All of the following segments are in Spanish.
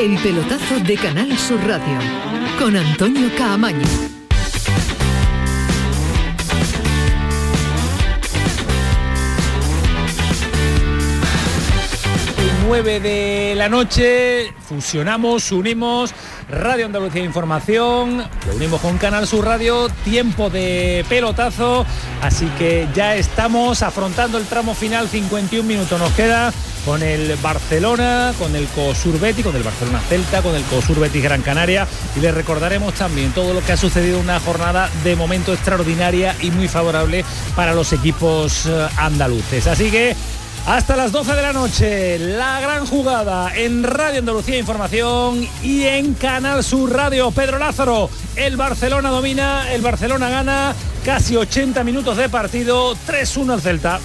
El pelotazo de Canal Sur Radio con Antonio Caamaño. 9 de la noche, fusionamos, unimos Radio Andalucía Información, lo unimos con Canal Sur Radio, tiempo de pelotazo, así que ya estamos afrontando el tramo final, 51 minutos nos queda con el Barcelona, con el COSUR Betis, con el Barcelona Celta, con el COSUR Betis Gran Canaria. Y les recordaremos también todo lo que ha sucedido en una jornada de momento extraordinaria y muy favorable para los equipos eh, andaluces. Así que hasta las 12 de la noche, la gran jugada en Radio Andalucía Información y en Canal Sur Radio. Pedro Lázaro, el Barcelona domina, el Barcelona gana, casi 80 minutos de partido, 3-1 al Celta.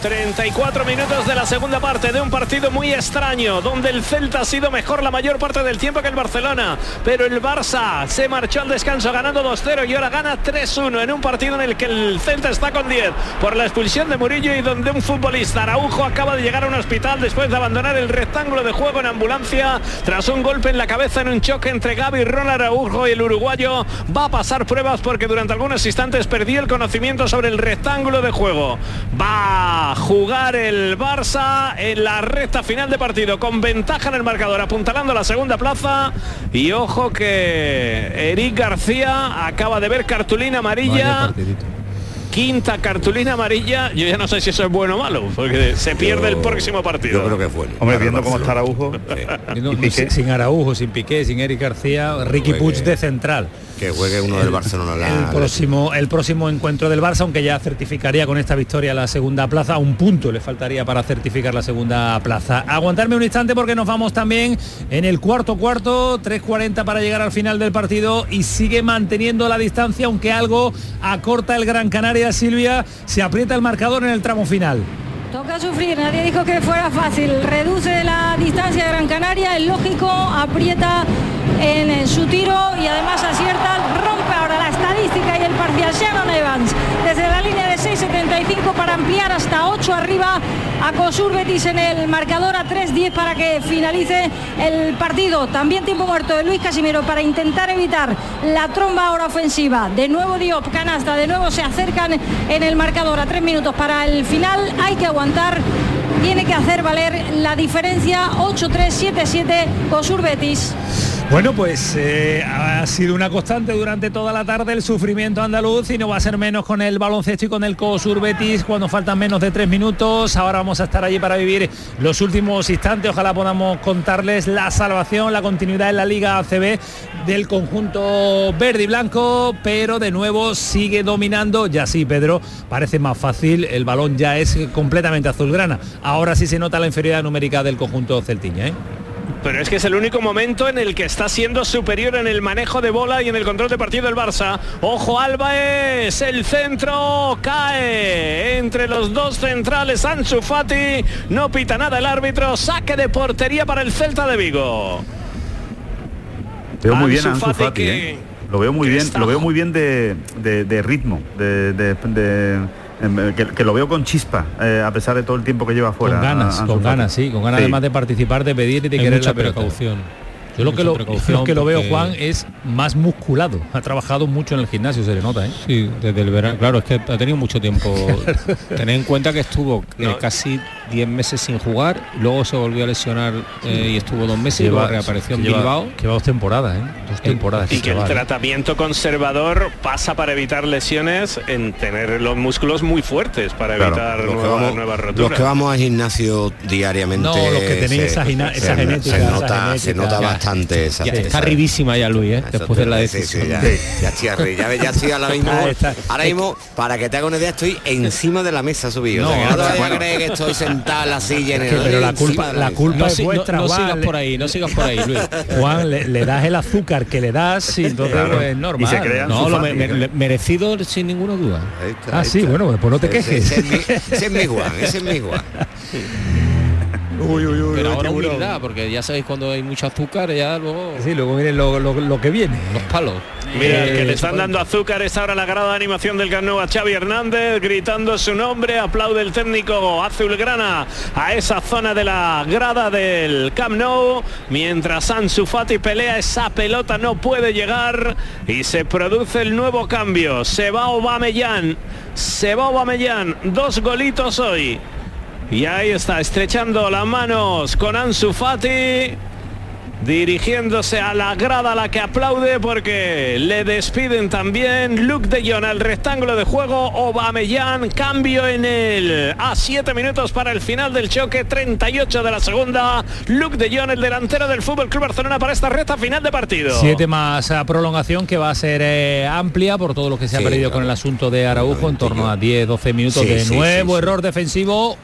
34 minutos de la segunda parte de un partido muy extraño, donde el Celta ha sido mejor la mayor parte del tiempo que el Barcelona, pero el Barça se marchó al descanso ganando 2-0 y ahora gana 3-1 en un partido en el que el Celta está con 10 por la expulsión de Murillo y donde un futbolista Araujo acaba de llegar a un hospital después de abandonar el rectángulo de juego en ambulancia tras un golpe en la cabeza en un choque entre Gaby Ronald Araujo y el uruguayo. Va a pasar pruebas porque durante algunos instantes perdió el conocimiento sobre el rectángulo de juego. Va jugar el Barça en la recta final de partido con ventaja en el marcador, apuntalando la segunda plaza. Y ojo que Eric García acaba de ver cartulina amarilla quinta cartulina amarilla, yo ya no sé si eso es bueno o malo, porque se pierde el próximo partido. Yo creo que fue. Hombre, viendo cómo está Araujo. sin Araujo, sin Piqué, sin Eric García, Ricky Puig de central que juegue uno del Barcelona el próximo el próximo encuentro del Barça aunque ya certificaría con esta victoria la segunda plaza un punto le faltaría para certificar la segunda plaza. Aguantarme un instante porque nos vamos también en el cuarto cuarto 3.40 para llegar al final del partido y sigue manteniendo la distancia aunque algo acorta el Gran Canaria. Silvia se aprieta el marcador en el tramo final. Toca sufrir, nadie dijo que fuera fácil. Reduce la distancia de Gran Canaria, el lógico, aprieta en su tiro y además acierta, rompe ahora la estadística y el parcial Shannon Evans desde la línea de 6.75 para ampliar hasta 8 arriba a Cosur Betis en el marcador a 3.10 para que finalice el partido. También tiempo muerto de Luis Casimiro para intentar evitar la tromba ahora ofensiva. De nuevo Diop, canasta, de nuevo se acercan en el marcador a 3 minutos para el final. Hay que aguantar tiene que hacer valer la diferencia 8-3-7-7 Cosur Betis. Bueno, pues eh, ha sido una constante durante toda la tarde el sufrimiento andaluz y no va a ser menos con el baloncesto y con el COSUR Betis cuando faltan menos de tres minutos. Ahora vamos a estar allí para vivir los últimos instantes. Ojalá podamos contarles la salvación, la continuidad en la Liga ACB del conjunto verde y blanco, pero de nuevo sigue dominando. Ya sí, Pedro, parece más fácil. El balón ya es completamente azulgrana. Ahora sí se nota la inferioridad numérica del conjunto celtiña. ¿eh? Pero es que es el único momento en el que está siendo superior en el manejo de bola y en el control de partido del Barça. Ojo Álvarez, el centro cae entre los dos centrales Ansu Fati. No pita nada el árbitro, saque de portería para el Celta de Vigo. Veo muy bien a Ansu Fati, ¿eh? Lo veo muy bien, lo veo muy bien de, ritmo, de que, lo veo con chispa, eh, a pesar de todo el tiempo que lleva fuera. Con ganas, con ganas, sí, con ganas además de participar, de pedir y de querer la precaución. Yo lo que lo, que lo veo, Juan, es más musculado. Ha trabajado mucho en el gimnasio, se le nota, ¿eh? Sí, desde el verano. Claro, es que ha tenido mucho tiempo. Tener en cuenta que estuvo eh, casi 10 meses sin jugar, luego se volvió a lesionar eh, y estuvo dos meses y luego reapareció en Bilbao. Lleva dos temporadas, ¿eh? Dos temporadas. Y que el tratamiento conservador pasa para evitar lesiones en tener los músculos muy fuertes para evitar nuevas, roturas. Los que vamos al gimnasio diariamente. No, los que tenéis esa, genética. Se nota, se nota bastante esa, Está arribísima ya Luis, ¿eh? después de la decisión. ya, estoy arriba, ya, estoy ahora mismo. ahora mismo, para que te haga una idea, estoy encima de la mesa subido. No, o sea, no que estoy la silla en el Pero la culpa, la culpa es vuestra, no, sigas por ahí, no sigas por ahí, Luis. Juan, le, das el azúcar que le das y entonces es normal. Y se crea no, lo merecido sin ninguna duda. ah, sí, bueno, pues no te quejes. Ese, es mi Juan, ese es mi Juan. Uy, uy, uy, Pero ahora humildad, porque ya sabéis cuando hay mucho azúcar, ya luego... Sí, luego viene lo, que viene. Los palos. Mira, que le están dando azúcar es ahora la grada de animación del Camp a Xavi Hernández, gritando su nombre, aplaude el técnico azulgrana a esa zona de la grada del Camp Nou, mientras Ansu Fati pelea esa pelota no puede llegar y se produce el nuevo cambio. Se va Aubameyang, se va Aubameyang, dos golitos hoy. Y ahí está, estrechando las manos con Ansu Fati dirigiéndose a la grada a la que aplaude porque le despiden también. Luke de Jong al rectángulo de juego Obamellán cambio en el a 7 minutos para el final del choque 38 de la segunda. Luke de Jong el delantero del Fútbol Club Barcelona para esta recta final de partido. 7 más a prolongación que va a ser eh, amplia por todo lo que se ha perdido con el asunto de Araujo en torno a 10 12 minutos de nuevo error defensivo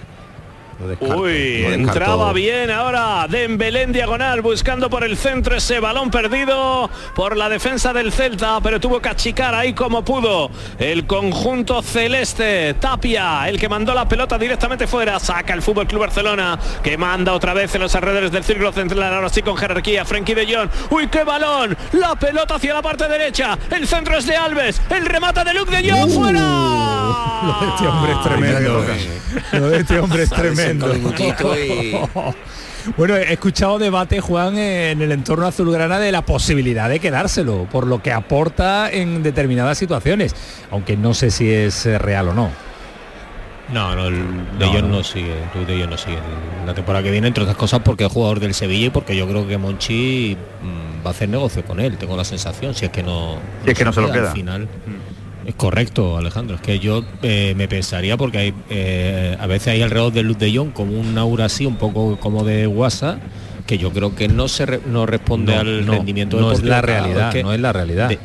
Uy, entraba bien ahora Dembélé en diagonal buscando por el centro ese balón perdido por la defensa del Celta, pero tuvo que achicar ahí como pudo el conjunto celeste. Tapia, el que mandó la pelota directamente fuera, saca el Fútbol Club Barcelona que manda otra vez en los alrededores del círculo central, ahora sí con jerarquía. Frenkie de Jong. Uy, qué balón. La pelota hacia la parte derecha. El centro es de Alves. El remata de Luke de Jong uh, fuera. Lo de este hombre es tremendo. Lo de este hombre es tremendo. Bueno, he escuchado debate, Juan, en el entorno azulgrana de la posibilidad de quedárselo, por lo que aporta en determinadas situaciones, aunque no sé si es eh, real o no. No, no, de ellos no. sigue, de ellos no sigue. La temporada que viene, entre otras cosas, porque es jugador del Sevilla y porque yo creo que Monchi mm, va a hacer negocio con él, tengo la sensación, si es que no, si es que no se lo queda. Al final. Mm. Es correcto, Alejandro. Es que yo eh, me pensaría porque hay eh, a veces hay alrededor de Luz de Jong como un aura así, un poco como de WhatsApp, que yo creo que no se no responde al rendimiento no es la realidad, no es la realidad. De,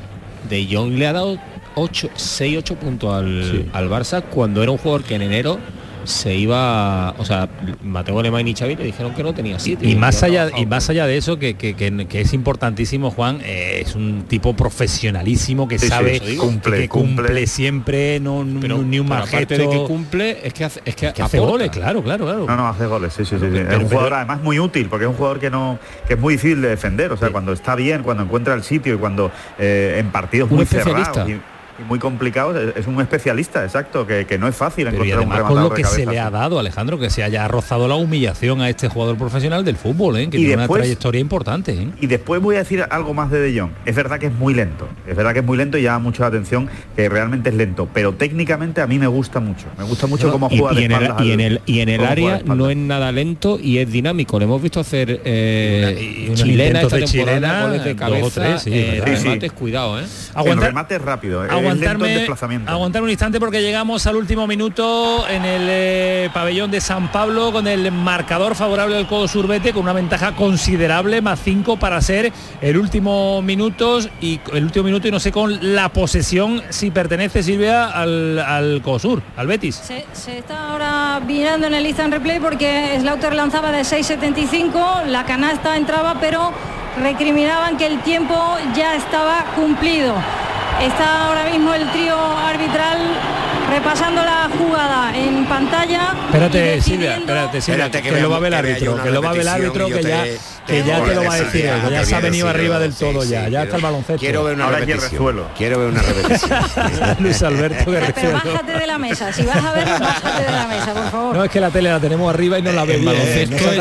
de Jong le ha dado 8, 6, 8 puntos al, al Barça cuando era un jugador que en enero se iba, o sea, Mateo Alemán y Xavi le dijeron que no tenía sitio. Y, más allá y más allá de eso que, es importantísimo, Juan, eh, es un tipo profesionalísimo que sabe cumple, que cumple, siempre, no, ni un mal de que cumple, es que hace, es que, hace goles, claro, claro, claro. No, no, hace goles, sí, sí, sí. es un jugador además muy útil, porque es un jugador que no que es muy difícil de defender, o sea, cuando está bien, cuando encuentra el sitio y cuando eh, en partidos muy cerrados muy complicado, es un especialista, exacto, que, no es fácil encontrar un rematador con lo que se le ha dado, Alejandro, que se haya rozado la humillación a este jugador profesional del fútbol, ¿eh? que tiene una trayectoria importante. ¿eh? Y después voy a decir algo más de De Jong. Es verdad que es muy lento, es verdad que es muy lento y llama mucho la atención que realmente es lento, pero técnicamente a mí me gusta mucho. Me gusta mucho cómo juega y, en el, y, en el, y en el área no es nada lento y es dinámico. Le hemos visto hacer eh, chilena esta temporada, goles de cabeza, remates, cuidado, ¿eh? el remate es rápido, aguantarme, aguantar un instante porque llegamos al último minuto en el eh, pabellón de San Pablo con el marcador favorable del Codo Surbete con una ventaja considerable, más 5 para ser el último minuto y el último minuto y no sé con la posesión si pertenece Silvia al, al Codo Sur, al Betis. Se, está ahora mirando en el instant replay porque Slaughter lanzaba de 6.75, la canasta entraba pero recriminaban que el tiempo ya estaba cumplido. Está ahora mismo el trío arbitral repasando la jugada en pantalla. Espérate, Silvia, espérate, Silvia, que, lo va a ver el árbitro, que lo va a ver el árbitro, que ya, que ya te lo va a decir, que ya se ha venido arriba del todo ya, ya está el baloncesto. Quiero ver una repetición. Quiero ver una repetición. Luis Alberto Pero bájate de la mesa, si vas a ver, bájate de la mesa, por favor. No, es que la tele la tenemos arriba y no la vemos. baloncesto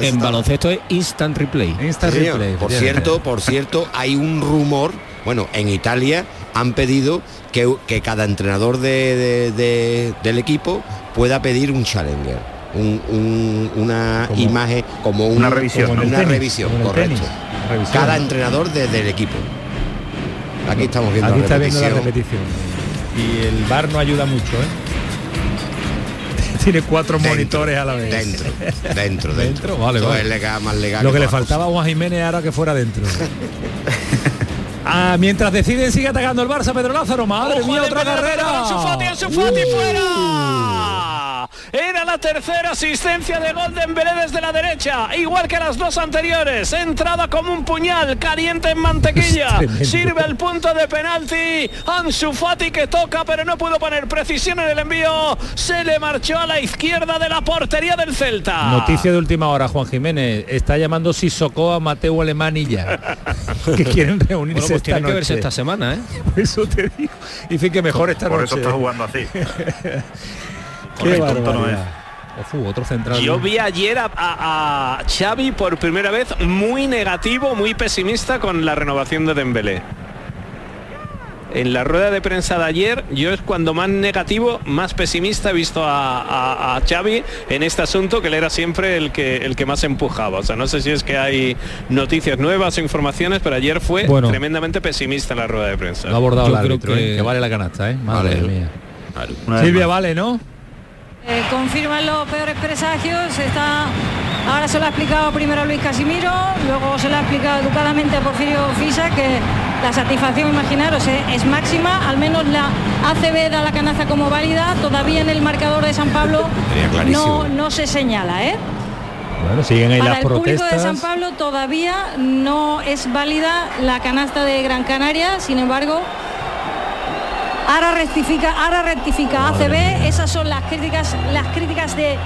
es, en baloncesto es instant replay. Instant replay. Por cierto, por cierto, hay un rumor bueno, en Italia han pedido que, cada entrenador de, del equipo pueda pedir un challenger. una imagen como una revisión una revisión correcto cada entrenador del equipo aquí estamos viendo, aquí la, está repetición. viendo la repetición y el bar no ayuda mucho ¿eh? tiene cuatro monitores a la vez. Dentro, dentro, dentro. Vale, vale. más legal Lo que, le faltaba a Juan Jiménez ahora que fuera dentro. Ah, mientras deciden sigue atacando el Barça Pedro Lázaro. Madre mía, otra carrera. Fati, fuera. Era la tercera asistencia de gol de Dembélé desde la derecha, igual que las dos anteriores. Entrada como un puñal, caliente en mantequilla. Sirve el punto de penalti. Ansu Fati que toca, pero no pudo poner precisión en el envío. Se le marchó a la izquierda de la portería del Celta. Noticia de última hora, Juan Jiménez. Está llamando Sissoko a Mateo Alemanilla. que quieren reunirse Bueno, pues esta tiene que verse esta semana, ¿eh? Por eso te digo. Dice que mejor esta Por noche. eso está jugando así. Qué Correcto, no. Ojo, otro central. Yo vi ayer a, a- a Xavi por primera vez muy negativo, muy pesimista con la renovación de Dembélé. En la rueda de prensa de ayer, yo es cuando más negativo, más pesimista he visto a, a- a Xavi en este asunto, que él era siempre el que, el que más empujaba. O sea, no sé si es que hay noticias nuevas o informaciones, pero ayer fue Bueno. tremendamente pesimista en la rueda de prensa. Lo ha abordado Yo el creo árbitro, que- ¿eh? que vale la canasta, ¿eh? Madre Vale. mía. Silvia, más. vale, ¿no? Eh, confirman los peores presagios. Está, ahora se lo ha explicado primero Luis Casimiro, luego se lo ha explicado educadamente a Porfirio Fisa que la satisfacción, imaginaros, eh, es máxima. Al menos la ACB da la canasta como válida. Todavía en el marcador de San Pablo no, no se señala, ¿eh? Bueno, siguen ahí Para las el público de San. Pablo todavía no es válida la canasta de Gran Canaria, sin embargo, ahora rectifica, ahora rectifica ACB, esas son las críticas, las críticas de,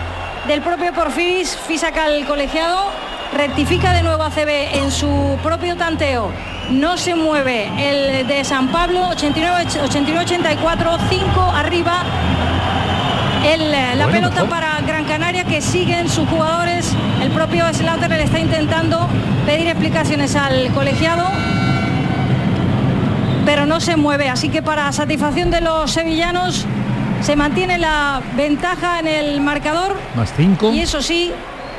del propio Porfiris, Fisaca al colegiado, rectifica de nuevo ACB en su propio tanteo. No se mueve el de San Pablo, 89-84, 5 arriba. El, la Bueno, pelota mejor. para Gran Canaria que siguen sus jugadores. El propio Slaughter le está intentando pedir explicaciones al colegiado, pero no se mueve. Así que para satisfacción de los sevillanos se mantiene la ventaja en el marcador Más cinco. y eso sí,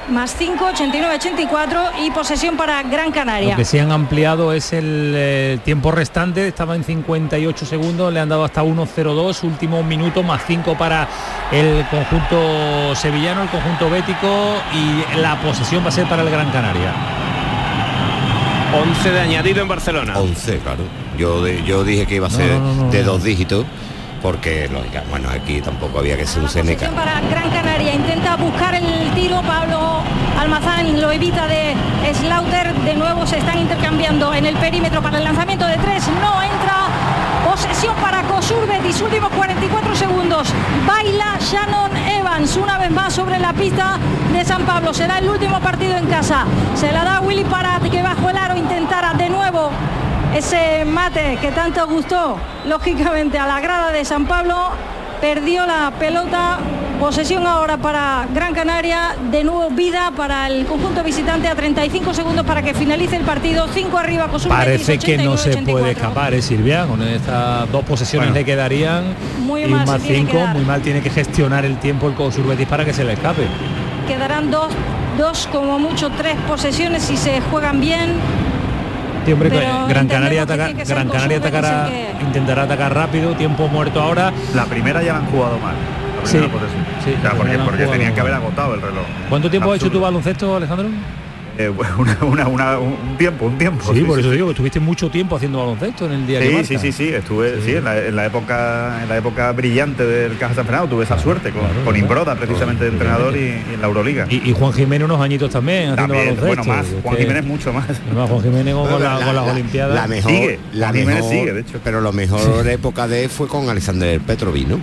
más 5, 89-84 y posesión para Gran Canaria. Lo que se han ampliado es el eh, tiempo restante, estaba en 58 segundos, le han dado hasta 1.02, último minuto más 5 para el conjunto sevillano, el conjunto bético y la posesión va a ser para el Gran Canaria. 11 de añadido en Barcelona. 11, claro. Yo, yo dije que iba a ser no, no, no, de dos dígitos, porque lógica, bueno, aquí tampoco había que ser un Seneca. para Gran Canaria. Intenta buscar el tiro. Pablo Almazán lo evita de Slaughter. De nuevo se están intercambiando en el perímetro para el lanzamiento de tres. No entra. Posesión para Cosur Betis. Últimos 44 segundos. Baila Shannon Evans una vez más sobre la pista de San Pablo. Será el último partido en casa. Se la da Willy Parat que bajo el aro intentara de nuevo ese mate que tanto gustó, lógicamente, a la grada de San Pablo, perdió la pelota. Posesión ahora para Gran Canaria, de nuevo vida para el conjunto visitante a 35 segundos para que finalice el partido. 5 arriba, Cosur Parece Betis, que no se 89-84. puede escapar, ¿eh, Silvia? Con estas dos posesiones Bueno. le quedarían Muy y mal más tiene que 5, dar. muy mal tiene que gestionar el tiempo el Cosur Betis para que se le escape. Quedarán dos, dos, como mucho tres posesiones si se juegan bien. Sí, hombre, Pero Gran Canaria, ataca- Gran Canaria atacará, que- intentará atacar rápido, tiempo muerto ahora. La primera ya la han jugado mal. La Sí, primera posesión. sí, O sea, la porque, tenían que haber agotado el reloj. ¿Cuánto tiempo ha hecho tu baloncesto, Alejandro? Eh, una, una- una- un tiempo, un tiempo. Sí, por eso digo que estuviste mucho tiempo haciendo baloncesto en el día que Sí, marca. sí, sí, sí, estuve sí, en, la, en la época en la época brillante del Caja San Fernando, tuve esa suerte con, Claro, con claro. Imbroda precisamente de entrenador y, y en la Euroliga. Y, y Juan Jiménez unos añitos también haciendo También, baloncesto. bueno, más, Juan Jiménez mucho más. Además, Juan Jiménez con, la- con las Olimpiadas. La mejor, Sigue, la Jiménez mejor- sigue, de hecho. Pero la mejor época de él fue con Alexander Petrovic, ¿no?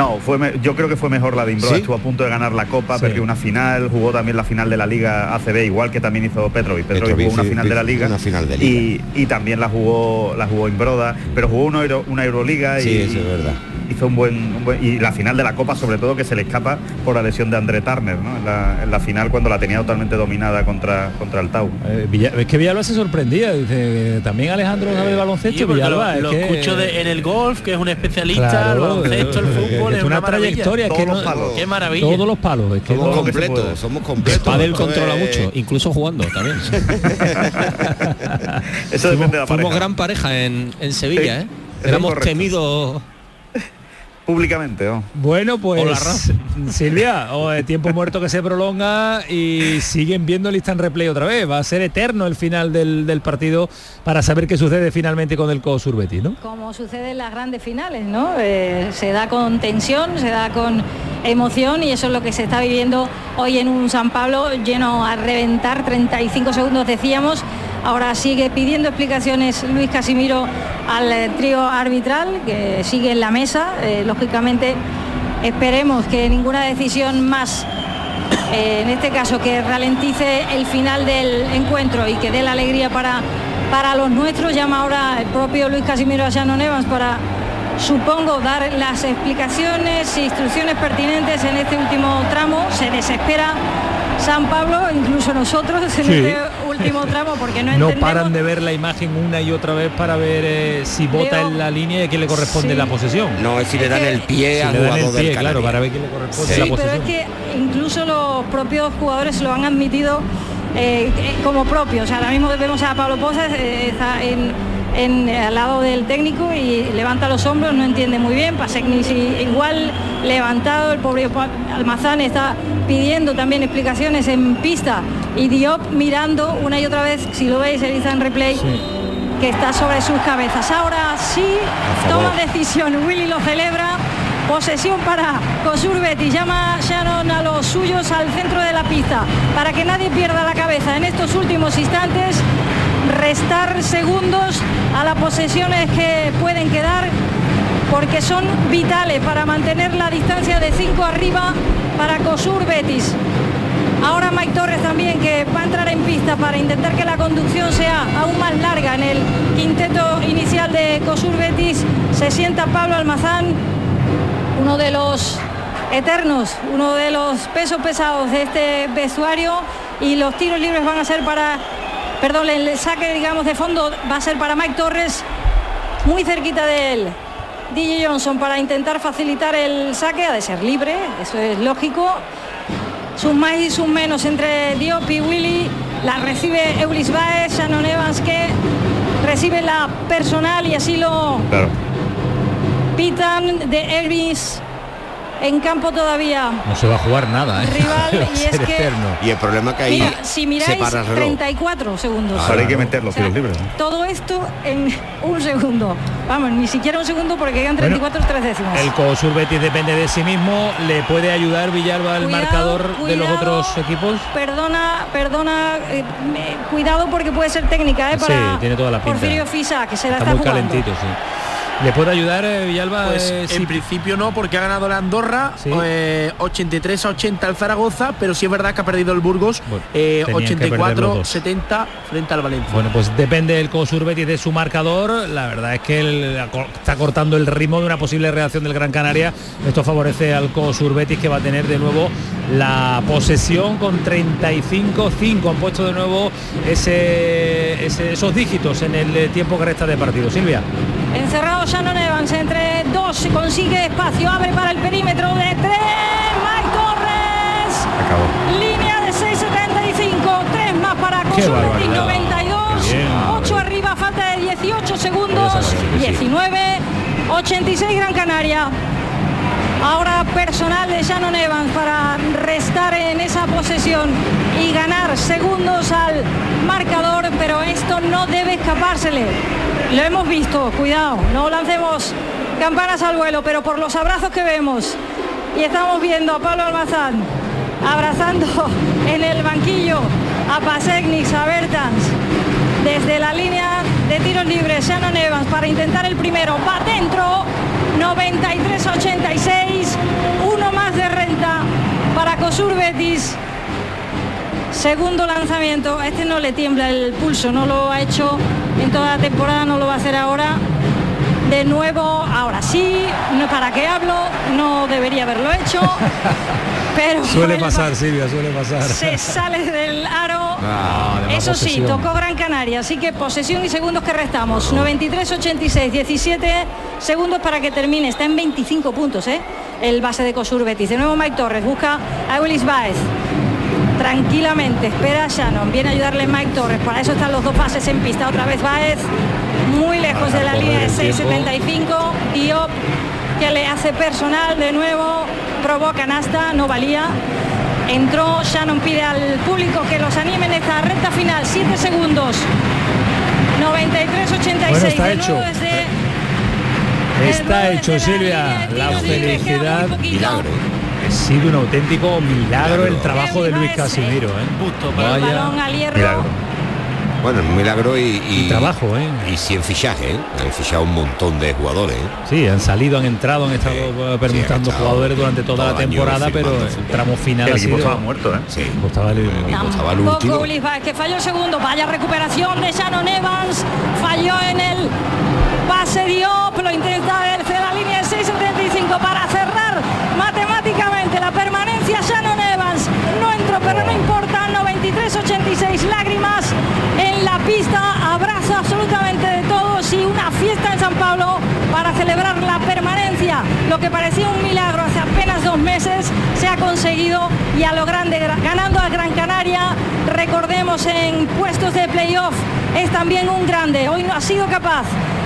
No, fue yo creo que fue mejor la de Imbroda, ¿Sí? estuvo a punto de ganar la Copa, Sí. perdió una final, jugó también la final de la Liga ACB, igual que también hizo Petrovic. Petrovic Petrovic, jugó una final de la Liga, una final de Y, y también la jugó la jugó Imbroda, pero jugó una, Euro- una Euroliga Sí, y eso es verdad. Hizo un buen, un buen- y la final de la Copa sobre todo que se le escapa por la lesión de André Turner, ¿no? En la, en la final cuando la tenía totalmente dominada contra contra el Tau. Eh, Villa- es que Villalba se sorprendía, dice, también Alejandro sabe de baloncesto, Villalba, lo, es lo que- escucho de- en el golf, que es un especialista, Claro, el baloncesto, el eh, fútbol, es es una, trayectoria, que no-. Qué maravilla. todos los palos, es que Somos que completos, somos completos. Padel controla mucho, incluso jugando también. Eso depende de la Fuimos pareja. gran pareja en, en Sevilla, Sí, ¿eh? Éramos temidos. Públicamente. Bueno, pues Silvia, o de tiempo muerto que se prolonga y siguen viendo el instant replay otra vez. Va a ser eterno el final del, partido para saber qué sucede finalmente con el COSUR Betis, ¿no? Como sucede en las grandes finales, ¿no? Eh, se da con tensión, se da con emoción y eso es lo que se está viviendo hoy en un San Pablo lleno a reventar, 35 segundos decíamos. Ahora sigue pidiendo explicaciones Luis Casimiro al eh, trío arbitral que sigue en la mesa. Eh, lógicamente esperemos que ninguna decisión más, eh, en este caso que ralentice el final del encuentro y que dé la alegría para, para los nuestros. Llama ahora el propio Luis Casimiro a Shannon Evans para supongo dar las explicaciones e instrucciones pertinentes en este último tramo. Se desespera San Pablo, incluso nosotros en este último tramo, porque no No paran de ver la imagen una y otra vez para ver eh, si vota en la línea y a quién le corresponde la posesión. No, es si le dan el pie a jugador del claro, para ver quién le corresponde la posesión. pero es que incluso los propios jugadores lo han admitido eh, eh, como propio. O sea, ahora mismo vemos a Pablo Pozas está en en, al lado del técnico y levanta los hombros, no entiende muy bien, Pasecnis igual levantado, el pobre Almazán está pidiendo también explicaciones en pista y Diop mirando una y otra vez, si lo veis, el en replay. que está sobre sus cabezas. Ahora sí, toma decisión, Willy lo celebra, posesión para Cosurbet llama Shannon a los suyos al centro de la pista para que nadie pierda la cabeza en estos últimos instantes restar segundos a las posesiones que pueden quedar porque son vitales para mantener la distancia de 5 arriba para Cosur Betis. Ahora Mike Torres también que va a entrar en pista para intentar que la conducción sea aún más larga en el quinteto inicial de Cosur Betis. Se sienta Pablo Almazán, uno de los eternos, uno de los pesos pesados de este vestuario y los tiros libres van a ser para perdón, el saque, digamos, de fondo va a ser para Mike Torres, muy cerquita de él. DJ Johnson para intentar facilitar el saque, ha de ser libre, eso es lógico. Sus más y sus menos entre Diop y Willy, la recibe Eulis Baez, Shannon Evans que recibe la personal y así lo pitan de Elvis en campo todavía. No se va a jugar nada, ¿eh? Rival y es que y el problema que hay si miráis 34 segundos. Ahora hay que meter los libres. Todo esto en un segundo. Vamos, ni siquiera un segundo porque quedan 34 tres décimas. El COSUR Betis depende de sí mismo, le puede ayudar Villalba el marcador de los otros equipos. Perdona, perdona, eh, cuidado porque puede ser técnica, ¿eh? Para sí, tiene toda la pinta. Porfirio Fisa, que se la está, está muy calentito, sí. ¿Le puede ayudar eh, Villalba? Pues eh, en principio no, porque ha ganado la Andorra 83 eh, a 80 al Zaragoza, pero sí es verdad que ha perdido el Burgos 84-70 frente al Valencia. Bueno, pues depende el Cosur Betis de su marcador. La verdad es que él está cortando el ritmo de una posible reacción del Gran Canaria. Esto favorece al Cosur Betis que va a tener de nuevo la posesión con 35-5. Han puesto de nuevo ese, esos dígitos en el tiempo que resta de partido. Silvia. Encerrado Shannon Evans entre dos, consigue espacio, abre para el perímetro de tres, Mike Torres. Línea de 6.75, tres más para Cosubetti, 92, 8 arriba, falta de 18 segundos, 19, 86 Gran Canaria. Ahora personal de Shannon Evans para restar en esa posesión y ganar segundos al marcador, pero esto no debe escapársele. Lo hemos visto, cuidado, no lancemos campanas al vuelo, pero por los abrazos que vemos. Y estamos viendo a Pablo Almazán abrazando en el banquillo a Pasecnix, a Bertans, desde la línea de tiros libres, Shannon Evans para intentar el primero, va dentro, 93-86, uno más de renta para Cosur Betis. Segundo lanzamiento, este no le tiembla el pulso, no lo ha hecho en toda la temporada, no lo va a hacer ahora. De nuevo, ahora sí, no para qué hablo, no debería haberlo hecho. Pero suele pasar, Silvia, suele pasar. Se sale del aro. Eso sí, tocó Gran Canaria, así que posesión y segundos que restamos. 93, 86, 17 segundos para que termine. Está en 25 puntos, ¿eh? El base de Cosur Betis. De nuevo Mike Torres busca a Willis Baez tranquilamente. Espera a Shannon. Viene a ayudarle Mike Torres. Para eso están los dos pases en pista. Otra vez Baez. Muy lejos de la línea de 6.75. Diop que le hace personal de nuevo, provoca hasta, no valía. Entró, Shannon pide al público que los anime en esta recta final, 7 segundos. 93-86. Bueno, está hecho. Está hecho, Silvia. La felicidad. Milagro. Ha sido un auténtico milagro, el trabajo de Luis Casimiro. ¿eh? Vaya. Milagro. Bueno, un milagro y, y, trabajo, ¿eh? Y sin fichaje, ¿eh? Han fichado un montón de jugadores. ¿eh? Sí, han salido, han entrado, han estado sí, permutando sí, jugadores durante toda la temporada, pero el tramo final el ha equipo sido... estaba muerto, ¿eh? Sí. Estaba el, el equipo estaba el último. que falló el segundo, vaya recuperación de Shannon Evans, falló en el pase Diop, lo intenta desde la línea pista, abrazo absolutamente de todos y una fiesta en San Pablo para celebrar la permanencia. Lo que parecía un milagro hace apenas dos meses se ha conseguido y a lo grande, ganando a Gran Canaria, recordemos en puestos de playoff, es también un grande. Hoy no ha sido capaz,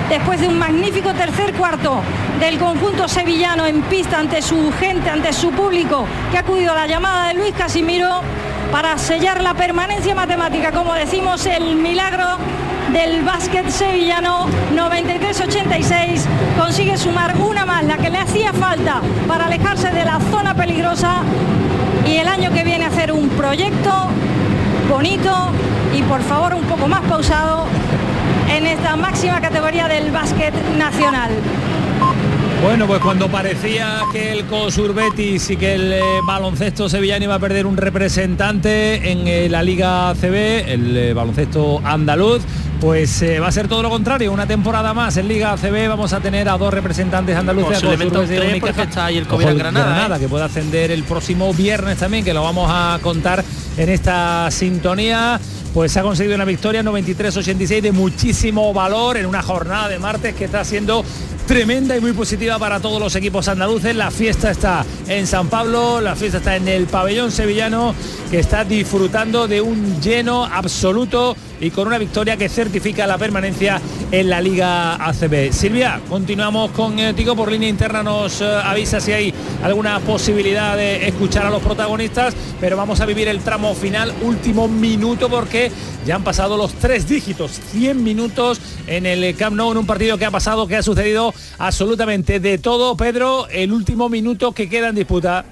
después de un magnífico tercer cuarto del conjunto sevillano en pista ante su gente, ante su público, que ha acudido a la llamada de Luis Casimiro para sellar la permanencia matemática, como decimos, el milagro del básquet sevillano 93-86 consigue sumar una más, la que le hacía falta para alejarse de la zona peligrosa y el año que viene hacer un proyecto bonito y por favor un poco más pausado en esta máxima categoría del básquet nacional. Bueno, pues cuando parecía que el COSUR Betis y que el eh, baloncesto sevillano iba a perder un representante en eh, la Liga ACB, el eh, baloncesto andaluz, pues eh, va a ser todo lo contrario, una temporada más en Liga ACB vamos a tener a dos representantes andaluces, a Posiblemente un porque está ahí el COVID Granada, Granada, ¿eh? que puede ascender el próximo viernes también, que lo vamos a contar en esta sintonía. Pues ha conseguido una victoria 93-86 de muchísimo valor en una jornada de martes que está siendo tremenda y muy positiva para todos los equipos andaluces. La fiesta está en San Pablo, la fiesta está en el pabellón sevillano que está disfrutando de un lleno absoluto y con una victoria que certifica la permanencia en la Liga ACB. Silvia, continuamos contigo por línea interna, nos eh, avisa si hay alguna posibilidad de escuchar a los protagonistas, pero vamos a vivir el tramo final, último minuto, porque ya han pasado los tres dígitos, 100 minutos en el Camp Nou, en un partido que ha pasado, que ha sucedido absolutamente de todo. Pedro, el último minuto que queda en disputa.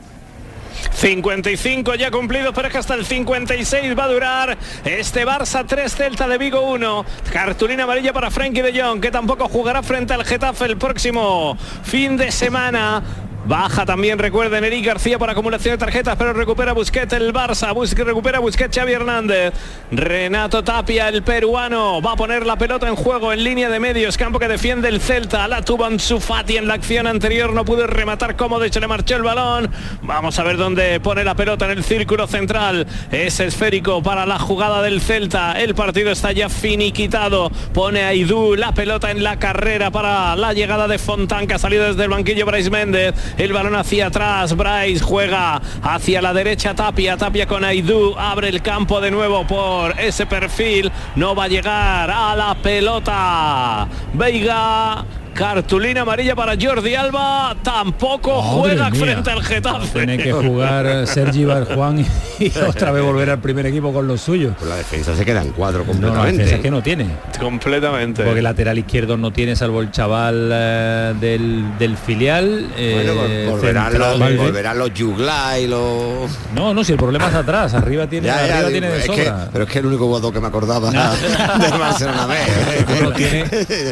55 ya cumplidos, pero es que hasta el 56 va a durar este Barça 3 Celta de Vigo 1. Cartulina amarilla para Frankie de Jong, que tampoco jugará frente al Getafe el próximo fin de semana. Baja también, recuerden, Eric García por acumulación de tarjetas, pero recupera Busquets el Barça, Bus recupera Busquets Xavi Hernández. Renato Tapia, el peruano, va a poner la pelota en juego en línea de medios, campo que defiende el Celta. La tuvo Ansu en la acción anterior, no pudo rematar cómodo, de hecho le marchó el balón. Vamos a ver dónde pone la pelota en el círculo central. Es esférico para la jugada del Celta. El partido está ya finiquitado. Pone a Idú la pelota en la carrera para la llegada de Fontán, que ha salido desde el banquillo Bryce Méndez. El balón hacia atrás, Bryce juega hacia la derecha Tapia, Tapia con Aidú, abre el campo de nuevo por ese perfil, no va a llegar a la pelota. Veiga Cartulina amarilla para Jordi Alba, tampoco juega mía. frente al Getafe. Tiene que jugar Sergi Barjuan y, y otra vez volver al primer equipo con los suyos. Pues la defensa se queda en cuatro No, no, la completamente. defensa es que no tiene. Completamente. Porque lateral izquierdo no tiene, salvo el chaval eh, del, del filial. Bueno, eh, vol- volverán, los, volverán los Jugla y los... No, no, si el problema es atrás, arriba tiene, Ya, ya, arriba tiene de que- sobra. pero es que el único jugador que me acordaba del Barcelona B. Lo tiene-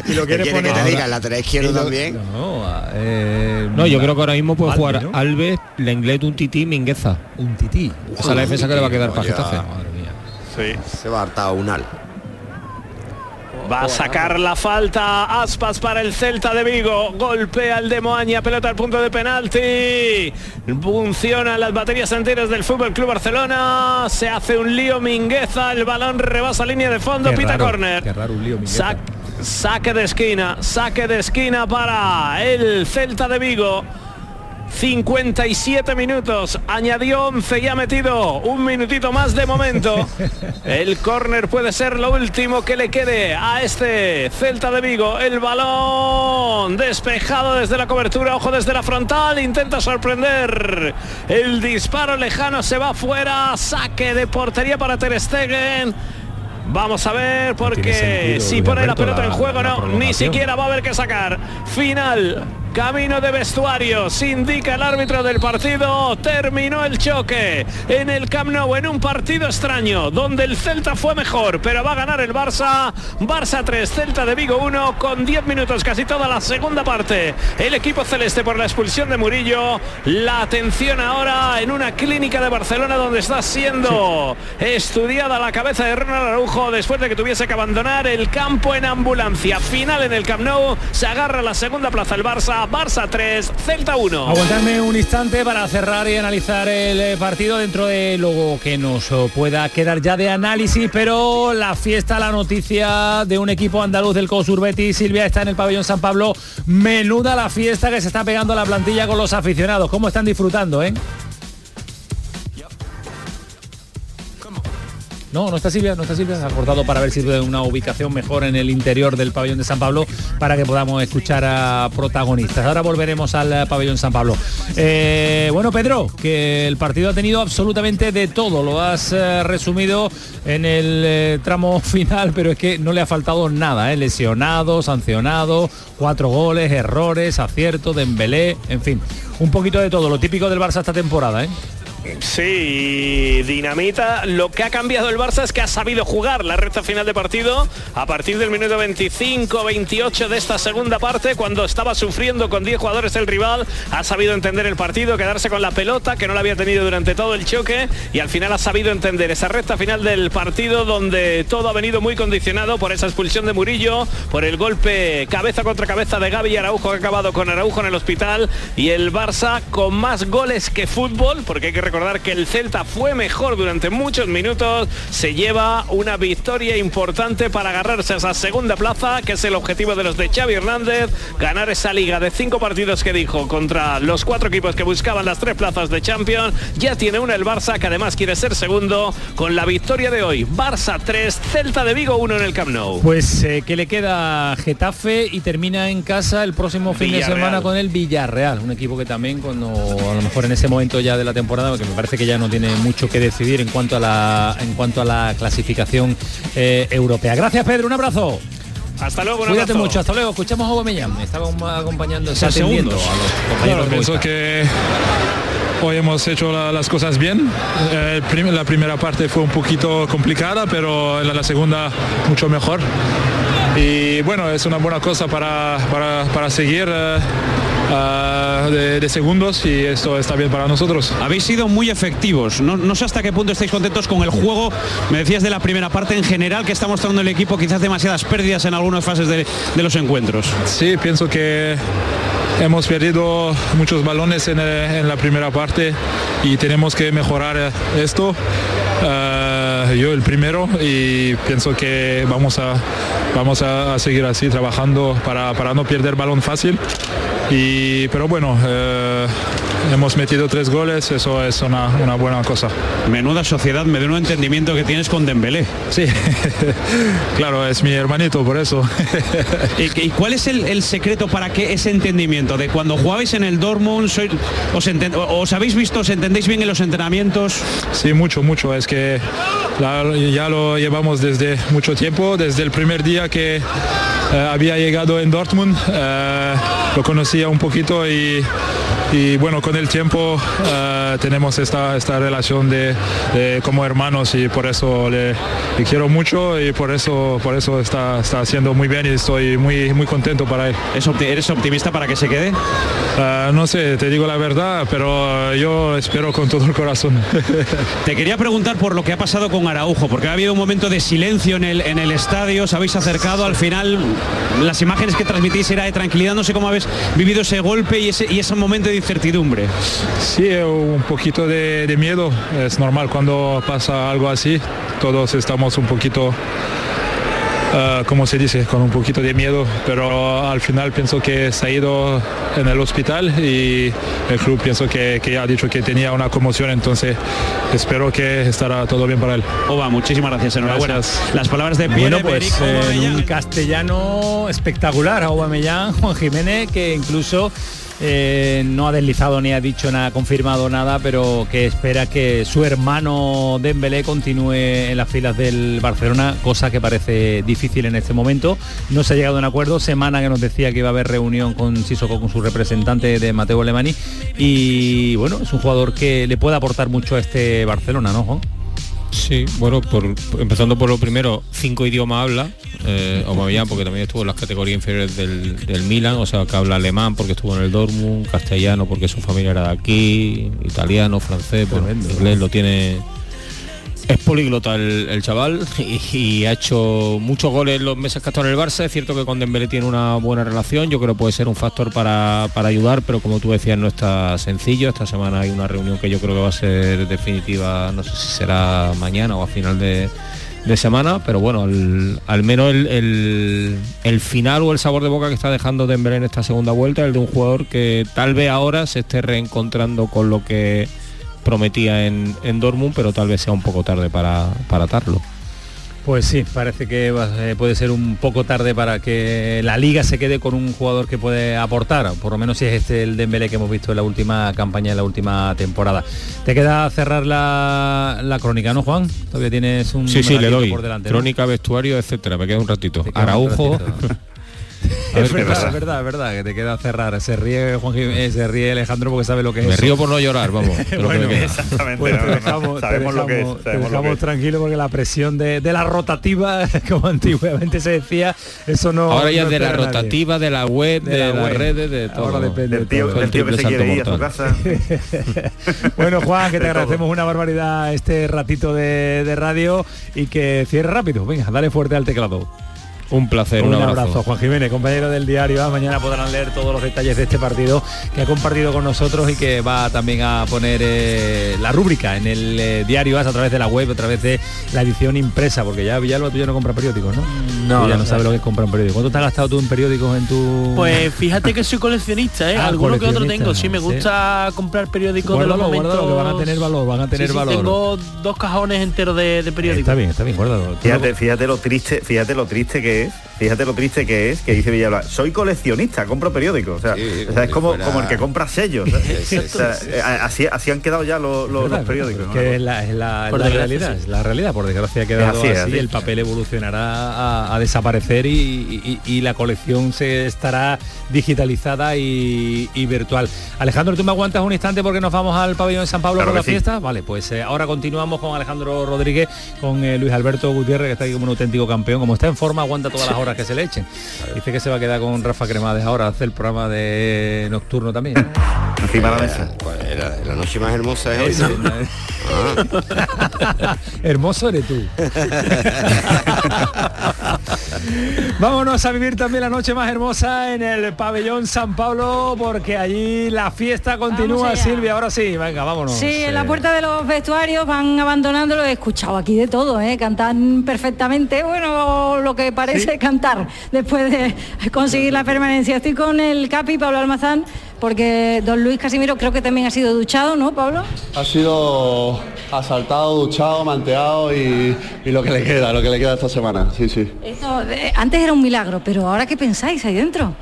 y lo quiere que poner te ahora. diga, el lateral izquierdo también. No, eh, No, yo creo que ahora mismo puede jugar ¿no? Alves, Lenglet, un tití, Mingueza. Un tití. Esa es la defensa que le va a quedar para Ya. Getafe. Madre mía. Sí. Se va a hartar a Unal. Va a sacar la falta Aspas para el Celta de Vigo. Golpea el de Moaña, pelota al punto de penalti. Funcionan las baterías enteras del Fútbol Club Barcelona. Se hace un lío Mingueza. El balón rebasa línea de fondo. Qué Pita raro, corner. qué raro un lío, Mingueza. Sac- saque de esquina. Saque de esquina para el Celta de Vigo. 57 minutos, añadió 11 y ha metido un minutito más de momento. El córner puede ser lo último que le quede a este Celta de Vigo. El balón despejado desde la cobertura, ojo desde la frontal, intenta sorprender. El disparo lejano se va fuera, saque de portería para Ter Stegen. Vamos a ver porque si pone la pelota en juego no, ni siquiera va a haber que sacar. Final Camino de vestuarios, indica el árbitro del partido. Terminó el choque en el Camp Nou en un partido extraño donde el Celta fue mejor, pero va a ganar el Barça. Barça 3, Celta de Vigo 1 con 10 minutos, casi toda la segunda parte. El equipo celeste por la expulsión de Murillo. La atención ahora en una clínica de Barcelona donde está siendo estudiada la cabeza de Ronald Araujo después de que tuviese que abandonar el campo en ambulancia. Final en el Camp Nou, se agarra la segunda plaza el Barça. Barça 3, Celta 1. Aguantarme un instante para cerrar y analizar el eh, partido dentro de lo que nos pueda quedar ya de análisis, pero la fiesta, la noticia de un equipo andaluz del Cosurbeti, Silvia está en el pabellón San Pablo. Menuda la fiesta que se está pegando a la plantilla con los aficionados. ¿Cómo están disfrutando, eh? No, no está Silvia, no está Silvia. Se ha cortado para ver si hay una ubicación mejor en el interior del pabellón de San Pablo para que podamos escuchar a protagonistas. Ahora volveremos al pabellón San Pablo. Eh, bueno, Pedro, que el partido ha tenido absolutamente de todo. Lo has eh, resumido en el eh, tramo final, pero es que no le ha faltado nada. Lesionado, sancionado, cuatro goles, errores, acierto, Dembélé, en fin. Un poquito de todo, lo típico del Barça esta temporada, ¿eh? Sí, dinamita. Lo que ha cambiado el Barça es que ha sabido jugar la recta final de partido a partir del minuto 25-28 de esta segunda parte, cuando estaba sufriendo con 10 jugadores el rival, ha sabido entender el partido, quedarse con la pelota, que no la había tenido durante todo el choque, y al final ha sabido entender esa recta final del partido donde todo ha venido muy condicionado por esa expulsión de Murillo, por el golpe cabeza contra cabeza de Gaby Araujo, que ha acabado con Araujo en el hospital, y el Barça con más goles que fútbol, porque hay que recordar que el Celta fue mejor durante muchos minutos, se lleva una victoria importante para agarrarse a esa segunda plaza, que es el objetivo de los de Xavi Hernández, ganar esa liga de cinco partidos que dijo contra los cuatro equipos que buscaban las tres plazas de Champions. Ya tiene una el Barça, que además quiere ser segundo con la victoria de hoy. Barça 3, Celta de Vigo 1 en el Camp Nou. Pues eh, que le queda Getafe y termina en casa el próximo fin de semana con el Villarreal, un equipo que también cuando a lo mejor en ese momento ya de la temporada que me parece que ya no tiene mucho que decidir en cuanto a la, en cuanto a la clasificación eh, europea. Gracias Pedro, un abrazo. Hasta luego, un Cuídate abrazo. mucho, hasta luego. Escuchamos a Aubameyang. Me estaba acompañando, está atendiendo a los compañeros Claro, pienso que hoy hemos hecho la- las cosas bien. Eh, prim- la primera parte fue un poquito complicada, pero la segunda mucho mejor. Y bueno, es una buena cosa para, para, para seguir eh, ah, de, de segundos y esto está bien para nosotros. Habéis sido muy efectivos. No, no sé hasta qué punto estáis contentos con el juego. Me decías de la primera parte en general que está mostrando el equipo quizás demasiadas pérdidas en algunas fases de, de los encuentros. Sí, pienso que hemos perdido muchos balones en, eh, en la primera parte y tenemos que mejorar eh, esto. Eh, yo el primero y pienso que vamos a, vamos a, a seguir así trabajando para, para no perder balón fácil. Y, pero bueno, eh, hemos metido tres goles, eso es una, una buena cosa. Menuda sociedad, me da un entendimiento que tienes con Dembélé. Sí, claro, es mi hermanito, por eso. ¿Y, cuál es el, el secreto para que ese entendimiento de cuando jugabais en el Dortmund, sois- os, enten- os habéis visto, os entendéis bien en los entrenamientos? Sí, mucho, mucho. Es que la- ya lo llevamos desde mucho tiempo, desde el primer día que eh, había llegado en Dortmund. eh, lo conocía un poquito y, y bueno, con el tiempo eh, tenemos esta, esta relación de, de como hermanos y por eso le, le quiero mucho y por eso, por eso está, está haciendo muy bien y estoy muy, muy contento para él. ¿Eres optimista para que se quede? Eh, no sé, te digo la verdad, pero yo espero con todo el corazón. Te quería preguntar por lo que ha pasado con Araujo, porque ha habido un momento de silencio en el, en el estadio, os habéis acercado, al final las imágenes que transmitís era de tranquilidad, no sé cómo habéis vivido ese golpe y ese, y ese momento de incertidumbre. Sí, un poquito de, de miedo, es normal cuando pasa algo así, todos estamos un poquito eh, como se dice, con un poquito de miedo, pero al final pienso que se ha ido en el hospital y el club pienso que, que ha dicho que tenía una conmoción, entonces espero que estará todo bien para él. Oba, muchísimas gracias, enhorabuena. Las palabras de Pierre bueno, pues en un castellano espectacular a Aubameyang, Juan Jiménez, que incluso eh, no ha deslizado ni ha dicho nada, confirmado nada, pero que espera que su hermano Dembélé continúe en las filas del Barcelona, cosa que parece difícil en este momento. No se ha llegado a un acuerdo, semana que nos decía que iba a haber reunión con Sissoko, con su representante de Mateo Alemani, y bueno, es un jugador que le puede aportar mucho a este Barcelona, ¿no? Sí, bueno, por, empezando por lo primero, cinco idiomas habla, eh, porque también estuvo en las categorías inferiores del, del, Milan, o sea que habla alemán porque estuvo en el Dortmund, castellano porque su familia era de aquí, italiano, francés, pues, inglés lo tiene es políglota el, chaval y, ha hecho muchos goles los meses que ha estado en el Barça. Es cierto que con Dembélé tiene una buena relación. Yo creo que puede ser un factor para, ayudar, pero como tú decías, no está sencillo. Esta semana hay una reunión que yo creo que va a ser definitiva. No sé si será mañana o a final de, semana, pero bueno, al, menos el, el, final o el sabor de boca que está dejando Dembélé en esta segunda vuelta, el de un jugador que tal vez ahora se esté reencontrando con lo que prometía en, en Dortmund, pero tal vez sea un poco tarde para, para atarlo. Pues sí, parece que eh, puede ser un poco tarde para que la liga se quede con un jugador que puede aportar, por lo menos si es este el Dembélé que hemos visto en la última campaña, en la última temporada. Te queda cerrar la, crónica, ¿no, Juan? Todavía tienes un sí, sí, le doy. por delante. Crónica, vestuario, etcétera. Me queda un ratito. Araujo. es verdad, es verdad, es verdad, que te queda cerrar. Se ríe Juan Jiménez, se ríe Alejandro porque sabe lo que es. Me río por no llorar, vamos. bueno, exactamente. Pues te dejamos, sabemos lo que es. Te dejamos tranquilo porque la presión de, de, la rotativa, como antiguamente se decía, eso no. Ahora ya de la rotativa, de la web, de, de las redes, de todo. Ahora depende del tío, del tío que se quiere ir a su casa. bueno, Juan, que te agradecemos una barbaridad este ratito de, de radio y que cierre rápido. Venga, dale fuerte al teclado. Un placer, un, abrazo. Juan Jiménez, compañero del diario. Mañana podrán leer todos los detalles de este partido que ha compartido con nosotros y que va también a poner eh, la rúbrica en el eh, diario a través de la web, a través de la edición impresa, porque ya Villalba tú ya no compra periódicos, ¿no? No. ya no, sabes lo que es comprar un periódico. ¿Cuánto te has gastado tú en periódicos en tu...? Pues fíjate que soy coleccionista, ¿eh? Ah, Alguno que otro tengo. Sí, me gusta comprar periódicos de los momentos... que van a tener valor, van a tener valor. Tengo dos cajones enteros de, periódicos. Está bien, está bien, guárdalo. Fíjate, fíjate lo triste, fíjate lo triste que es Fíjate lo triste que es, que dice Villalba, soy coleccionista, compro periódicos. O sea, es como, como el que compra sellos. así, así han quedado ya los, periódicos. Que es la, realidad, es la realidad, por desgracia ha quedado así, el papel evolucionará a, desaparecer y, la colección se estará digitalizada y, virtual. Alejandro, ¿tú me aguantas un instante porque nos vamos al pabellón de San Pablo por la fiesta? Vale, pues eh, ahora continuamos con Alejandro Rodríguez, con eh, Luis Alberto Gutiérrez, que está aquí como un auténtico campeón. Como está en forma, aguanta todas las horas que se le echen. Dice que se va a quedar con Rafa Cremades ahora, hacer el programa de nocturno también. Encima la mesa. Pues, la, noche más hermosa es hoy. Ah. Hermoso eres tú. Vámonos a vivir también la noche más hermosa en el pabellón San Pablo porque allí la fiesta continúa, Silvia. Ahora sí, venga, vámonos. Sí, en la puerta de los vestuarios van abandonándolo. He escuchado aquí de todo, ¿eh? cantan perfectamente. Bueno, lo que parece cantar después de conseguir la permanencia. Estoy con el Capi, Pablo Almazán porque don Luis Casimiro creo que también ha sido duchado, ¿no, Pablo? Ha sido asaltado, duchado, manteado y, lo que le queda, lo que le queda esta semana, sí, sí. Eh, antes era un milagro, pero ahora qué pensáis ahí dentro?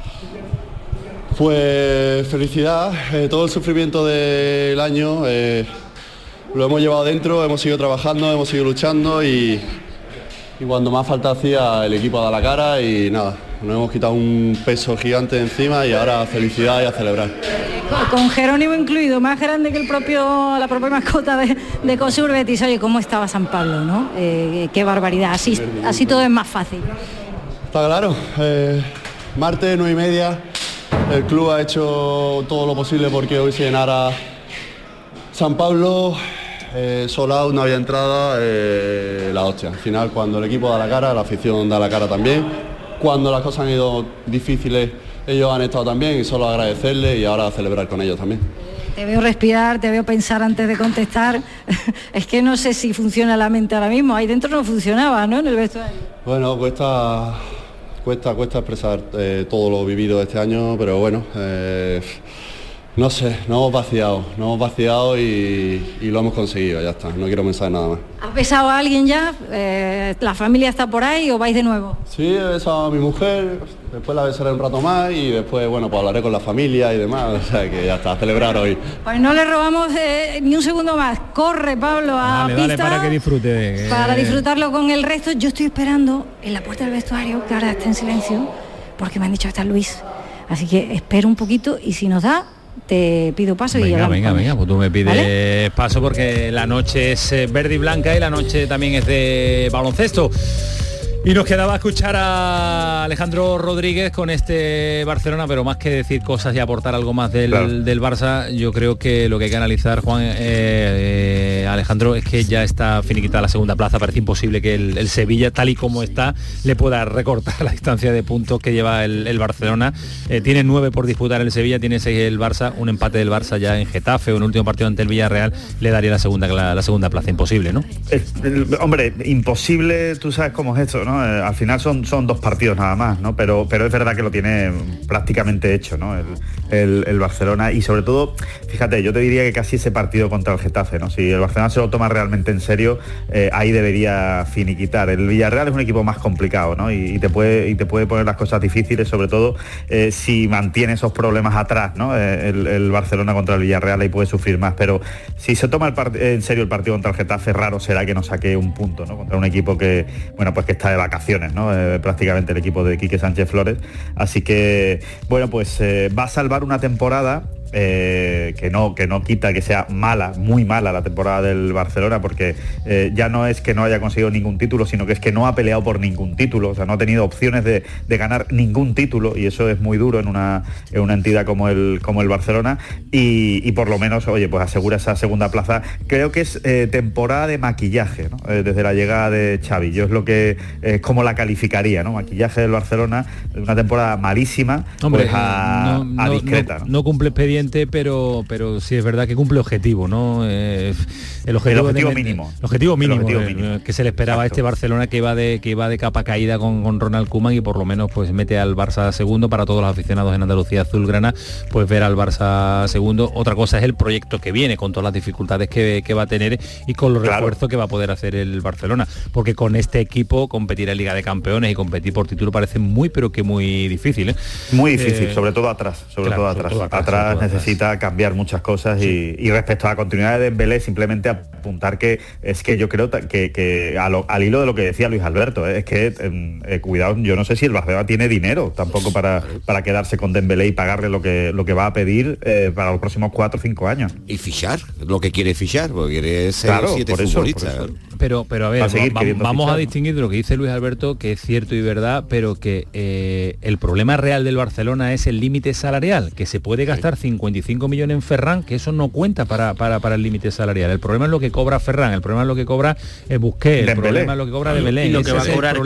Pues felicidad, eh, todo el sufrimiento del año eh, lo hemos llevado dentro, hemos seguido trabajando, hemos seguido luchando y, y cuando más falta hacía el equipo da la cara y nada, nos hemos quitado un peso gigante de encima y ahora felicidad y a celebrar. Con Jerónimo incluido, más grande que el propio, la propia mascota de, de Cosur Betis. Oye, ¿cómo estaba San Pablo? ¿no? Eh, qué barbaridad, así, así todo es más fácil. Está claro, eh, martes, nueve y media, el club ha hecho todo lo posible porque hoy se llenara San Pablo, eh, Solao no había entrada, eh, la hostia. Al final, cuando el equipo da la cara, la afición da la cara también cuando las cosas han ido difíciles, ellos han estado también y solo agradecerles y ahora celebrar con ellos también. Te veo respirar, te veo pensar antes de contestar. es que no sé si funciona la mente ahora mismo. Ahí dentro no funcionaba, ¿no? En el vestuario. Bueno, cuesta, cuesta, cuesta expresar eh, todo lo vivido este año, pero bueno. Eh, no sé, no hemos vaciado, no hemos vaciado y, lo hemos conseguido, ya está, no quiero pensar nada más. ¿Has besado a alguien ya? Eh, ¿La familia está por ahí o vais de nuevo? Sí, he besado a mi mujer, después la besaré un rato más y después, bueno, pues hablaré con la familia y demás, o sea que ya está, a celebrar hoy. Pues no le robamos eh, ni un segundo más, corre Pablo a pista. para que disfrute. Para disfrutarlo con el resto, yo estoy esperando en la puerta del vestuario, que ahora está en silencio, porque me han dicho que está Luis. Así que espero un poquito y si nos da, te pido paso venga, y Venga, venga, venga, pues tú me pides paso porque la noche es eh, verde y blanca y la noche también es de baloncesto. Y nos quedaba escuchar a Alejandro Rodríguez con este Barcelona, pero más que decir cosas y aportar algo más del, Barça, yo creo que lo que hay que analizar, Juan, eh, eh, Alejandro, es que ya está finiquitada la segunda plaza. Parece imposible que el, Sevilla, tal y como está, le pueda recortar la distancia de puntos que lleva el, Barcelona. Eh, tiene nueve por disputar el Sevilla, tiene seis el Barça, un empate del Barça ya en Getafe o en el último partido ante el Villarreal le daría la segunda, la, segunda plaza. Imposible, ¿no? hombre, imposible, tú sabes cómo es esto, eh, al final son, son dos partidos nada más, ¿no? Pero, pero es verdad que lo tiene prácticamente hecho, ¿no? El, Barcelona y sobre todo, fíjate, yo te diría que casi ese partido contra el Getafe, ¿no? Si el Barcelona se lo toma realmente en serio, eh, ahí debería finiquitar. El Villarreal es un equipo más complicado, ¿no? Y, te, puede, y te puede poner las cosas difíciles, sobre todo eh, si mantiene esos problemas atrás, ¿no? el, Barcelona contra el Villarreal ahí puede sufrir más, pero si se toma en serio el partido contra el Getafe, raro será que no saque un punto, ¿no? Contra un equipo que, bueno, pues que está vacaciones, ¿no? Eh, prácticamente el equipo de Quique Sánchez Flores. Así que, bueno, pues eh, va a salvar una temporada eh, que, no, que no quita que sea mala, muy mala la temporada del Barcelona, porque eh, ya no es que no haya conseguido ningún título, sino que es que no ha peleado por ningún título, o sea, no ha tenido opciones de, ganar ningún título, y eso es muy duro en una, en una entidad como el, como el Barcelona, y, por lo menos, oye, pues asegura esa segunda plaza. Creo que es eh, temporada de maquillaje, desde la llegada de Xavi, yo es lo que, es como la calificaría, ¿no? Maquillaje del Barcelona, una temporada malísima, pues a, discreta. No, cumple expediente pero, pero sí es verdad que cumple objetivo, ¿no? Eh, el objetivo, mínimo. El objetivo mínimo, eh, que se le esperaba a este Barcelona que va de que va de capa caída con, Ronald Koeman y por lo menos pues mete al Barça segundo para todos los aficionados en Andalucía Azulgrana, pues ver al Barça segundo. Otra cosa es el proyecto que viene, con todas las dificultades que, va a tener y con los refuerzos que va a poder hacer el Barcelona. Porque con este equipo competir en Liga de Campeones y competir por título parece muy pero que muy difícil. ¿eh? Muy difícil, sobre todo atrás, sobre todo atrás. atrás necesita cambiar muchas cosas y, respecto a la continuidad de Dembélé, simplemente apuntar que es que yo creo que, al hilo de lo que decía Luis Alberto, ¿eh? es que em, eh, cuidado, yo no sé si el Barcelona tiene dinero tampoco para, para quedarse con Dembélé y pagarle lo que, lo que va a pedir eh, para los próximos cuatro o cinco años. Y fichar, lo que quiere fichar, porque quiere ser claro, siete por Pero, pero a ver, vamos a distinguir de lo que dice Luis Alberto, que es cierto y verdad, pero que el problema real del Barcelona es el límite salarial, que se puede gastar 55 millones en Ferran, que eso no cuenta para, para, el límite salarial. El problema es lo que cobra Ferran, el problema es lo que cobra Busquets, el problema es lo que cobra de Belén. Y lo que va a cobrar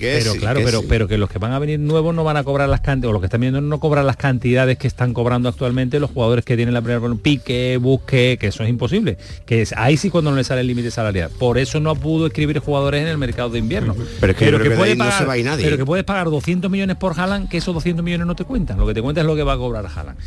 Pero claro, pero, pero que los que van a venir nuevos no van a cobrar las cantidades, o los que están viendo no cobran las cantidades que están cobrando actualmente los jugadores que tienen la primera Pique, Busque, que eso es imposible. Que es ahí sí cuando no le sale el límite salarial. Por eso no pudo escribir jugadores en el mercado de invierno. Pero, que, que, puede pagar, pero que puedes pagar 200 millones por Haaland, que esos 200 millones no te cuentan. Lo que te cuenta es lo que va a cobrar Haaland.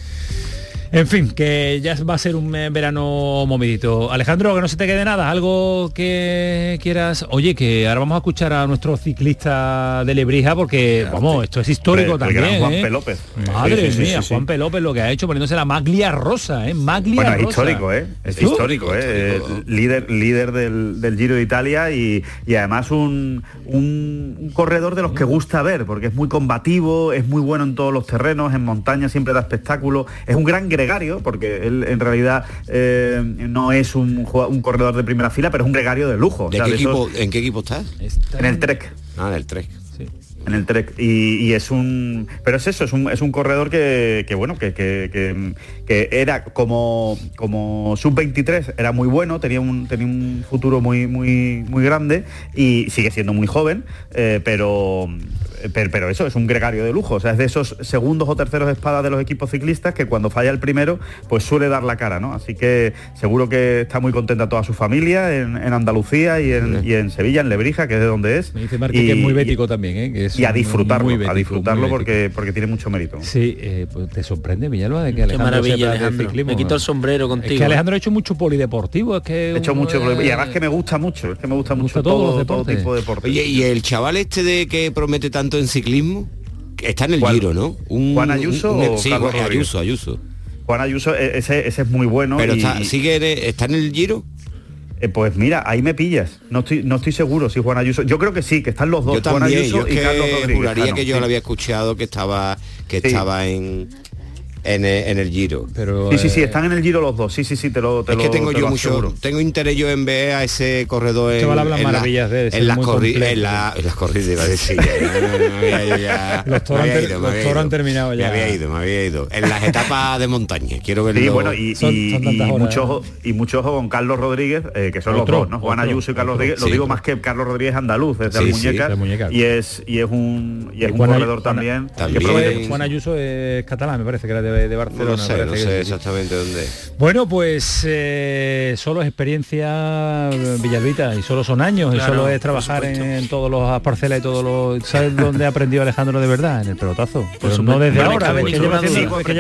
En fin, que ya va a ser un eh, verano movidito. Alejandro, que no se te quede nada, algo que quieras. Oye, que ahora vamos a escuchar a nuestro ciclista de Lebrija, porque, vamos, esto es histórico también. Juan ¿eh? López. Madre mía, Juan P. López lo que ha hecho poniéndose la maglia rosa, ¿eh? Maglia bueno, es histórico, ¿eh? Es histórico, ¿eh? líder, líder del, Giro de Italia y, además un, un, corredor de los que gusta ver, porque es muy combativo, es muy bueno en todos los terrenos, en montaña siempre da espectáculo, es un gran gregario, porque él en realidad eh, no es un, corredor de primera fila, pero es un gregario de lujo. ¿En qué equipo está? En el Trek. Ah, en el Trek. En el Trek y, es un pero es eso es un, es un corredor que, bueno que, que, era como como sub 23 era muy bueno tenía un tenía un futuro muy muy muy grande y sigue siendo muy joven eh, pero pero, eso es un gregario de lujo, o sea, es de esos segundos o terceros espadas de los equipos ciclistas que cuando falla el primero, pues suele dar la cara, ¿no? Así que seguro que está muy contenta toda su familia en, Andalucía y en, Sevilla, en Lebrija, que es de donde es. Me dice y, que es muy bético también, ¿eh? Y a disfrutarlo, a disfrutarlo porque, porque tiene mucho mérito. Sí, eh, pues te sorprende, Villalba, de que Alejandro Qué maravilla, ciclismo, Me quito el sombrero contigo. Es que Alejandro ha hecho mucho polideportivo, es que... He hecho mucho, y además que me gusta mucho, es que me gusta, mucho todo, todo, tipo de deporte. y el chaval este de que promete tanto en ciclismo, Está en el Giro, ¿no? Juan Ayuso o sí, Carlos Ayuso, Ayuso. Juan Ayuso, e, ese, ese es muy bueno. Pero está, sigue, está en el Giro. Eh, pues mira, ahí me pillas. No estoy, no estoy seguro si Juan Ayuso. Yo creo que sí, que están los dos. Yo Juan Ayuso y Carlos Rodríguez. Juraría que yo lo había escuchado que estaba que estaba en en, en el Giro. Pero, sí, sí, sí, eh, están en el Giro los dos. Sí, sí, sí, te lo te Es que tengo yo mucho, tengo interés yo en ver a ese corredor en, en, maravillas de en, las corridas, en, la, en las corridas iba a decir. los toros han, terminado ya. Me había ido, me había ido. En las etapas de montaña. Quiero verlo. Sí, bueno, y, y, mucho, y mucho ojo con Carlos Rodríguez, eh, que son los dos, ¿no? Juan Ayuso y Carlos Rodríguez. Lo digo más que Carlos Rodríguez andaluz, desde la muñeca. Y es y es un y es un corredor también. Juan Ayuso es catalán, me parece que era de Barcelona no sé exactamente dónde. Bueno, pues eh, solo es experiencia Villalbita y solo son años y solo es trabajar en, todos los parcelas y todos los. ¿Sabes dónde aprendió Alejandro de verdad? En el pelotazo. Pero no desde ahora, pero es que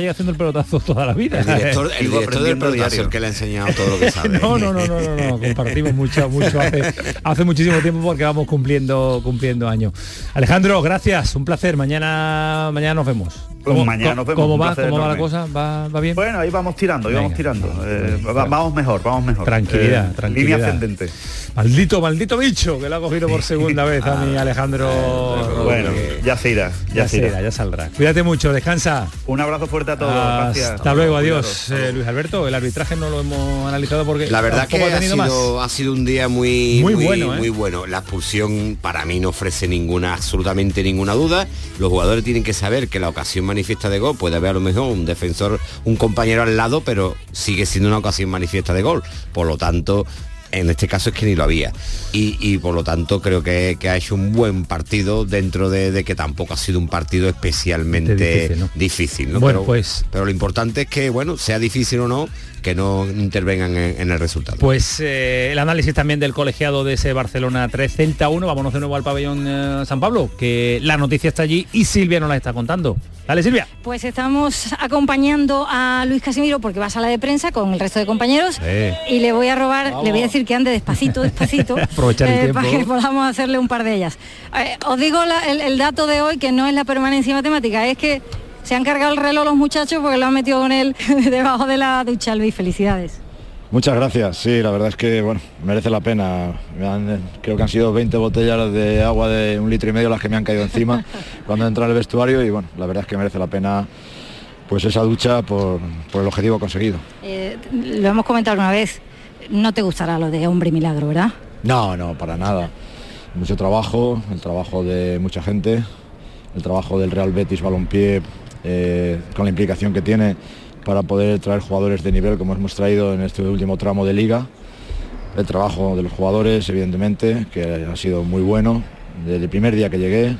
lleva haciendo el pelotazo toda la vida. El director, el director del pelotazo el que le ha enseñado todo lo que sabe. no, no, no, no, no, compartimos mucho, mucho hace, hace muchísimo tiempo porque vamos cumpliendo cumpliendo años. Alejandro, gracias, un placer. Mañana mañana nos vemos. ¿Cómo, mañana nos vemos. ¿Cómo va, ¿Cómo va la cosa? ¿Va, ¿Va, bien? Bueno, ahí vamos tirando, ahí vamos tirando. Eh, vamos mejor, vamos mejor. Tranquilidad, eh, tranquilidad. Línea ascendente. Maldito, maldito bicho que lo ha cogido por segunda vez a mi ah, Alejandro. Bueno, ya se irá, ya, se irá. ya saldrá. Cuídate mucho, descansa. Un abrazo fuerte a todos. Gracias. Hasta luego, adiós. Eh, Luis Alberto, el arbitraje no lo hemos analizado porque la verdad que ha, sido, ha sido un día muy muy, bueno, muy bueno. La expulsión para mí no ofrece ninguna absolutamente ninguna duda. Los jugadores tienen que saber que la ocasión manifiesta de gol puede haber a lo mejor un defensor, un compañero al lado, pero sigue siendo una ocasión manifiesta de gol. Por lo tanto, en este caso es que ni lo había. Y, por lo tanto creo que, ha hecho un buen partido dentro de, que tampoco ha sido un partido especialmente difícil. ¿no? Bueno, pues... pero lo importante es que, bueno, sea difícil o no, que no intervengan en, el resultado. Pues eh, el análisis también del colegiado de ese Barcelona 3 Celta 1, vámonos de nuevo al pabellón eh, San Pablo, que la noticia está allí y Silvia nos la está contando. Dale Silvia. Pues estamos acompañando a Luis Casimiro porque va a sala de prensa con el resto de compañeros y le voy a robar, le voy a decir que ande despacito, despacito, eh, para que podamos hacerle un par de ellas. os digo el dato de hoy que no es la permanencia matemática, es que se han cargado el reloj los muchachos porque lo han metido con él debajo de la ducha, Luis. Felicidades. Muchas gracias, sí, la verdad es que bueno, merece la pena. creo que han sido 20 botellas de agua de un litro y medio las que me han caído encima cuando entra en el vestuario y bueno, la verdad es que merece la pena pues esa ducha por, el objetivo conseguido. Eh, lo hemos comentado una vez, no te gustará lo de hombre milagro, ¿verdad? No, no, para nada. Mucho trabajo, el trabajo de mucha gente, el trabajo del Real Betis Balompié eh, con la implicación que tiene para poder traer jugadores de nivel como hemos traído en este último tramo de liga. El trabajo de los jugadores, evidentemente, que ha sido muy bueno. Desde el primer día que llegué,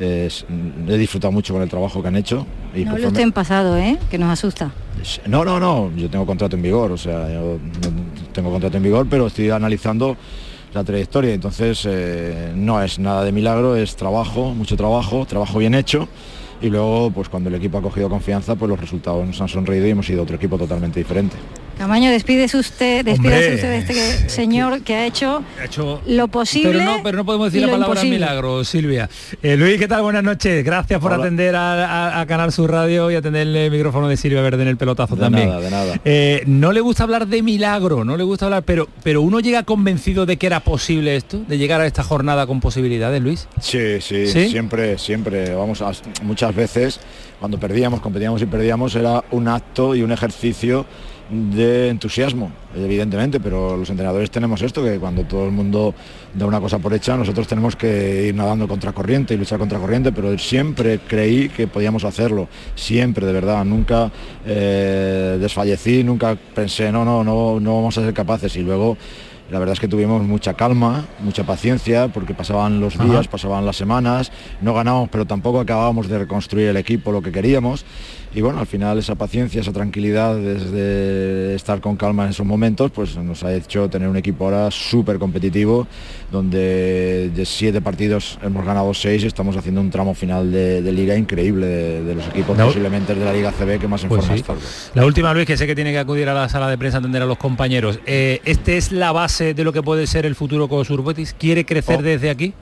he disfrutado mucho con el trabajo que han hecho. Y no lo en pasado, ¿eh? que nos asusta. No, no, no, yo tengo contrato en vigor, o sea, yo tengo contrato en vigor, pero estoy analizando la trayectoria, entonces eh, no es nada de milagro, es trabajo, mucho trabajo, trabajo bien hecho y luego pues cuando el equipo ha cogido confianza pues los resultados nos han sonreído y hemos sido otro equipo totalmente diferente. Camaño, despídese usted, despídase usted de este señor que ha hecho, lo posible. Pero no, pero no podemos decir la palabra milagro, Silvia. Eh, Luis, ¿qué tal? Buenas noches. Gracias por atender a, Canal Sur Radio y atender el micrófono de Silvia Verde en el pelotazo de también. Nada, de nada. Eh, no le gusta hablar de milagro, no le gusta hablar, pero, pero uno llega convencido de que era posible esto, de llegar a esta jornada con posibilidades, Luis. Sí, sí, siempre, siempre. Vamos, a, muchas veces cuando perdíamos, competíamos y perdíamos, era un acto y un ejercicio de entusiasmo, evidentemente, pero los entrenadores tenemos esto, que cuando todo el mundo da una cosa por hecha, nosotros tenemos que ir nadando contra corriente y luchar contra corriente, pero siempre creí que podíamos hacerlo, siempre, de verdad, nunca eh, desfallecí, nunca pensé, no, no, no, no vamos a ser capaces y luego la verdad es que tuvimos mucha calma, mucha paciencia, porque pasaban los días, pasaban las semanas, no ganamos, pero tampoco acabábamos de reconstruir el equipo lo que queríamos. Y bueno, al final esa paciencia, esa tranquilidad desde estar con calma en esos momentos, pues nos ha hecho tener un equipo ahora súper competitivo, donde de siete partidos hemos ganado seis y estamos haciendo un tramo final de, liga increíble de, los equipos posiblemente de la Liga CB que más en pues forma. La última, Luis, que sé que tiene que acudir a la sala de prensa a atender a los compañeros. Eh, ¿Este es la base de lo que puede ser el futuro con Surbetis? ¿Quiere crecer Oh. desde aquí?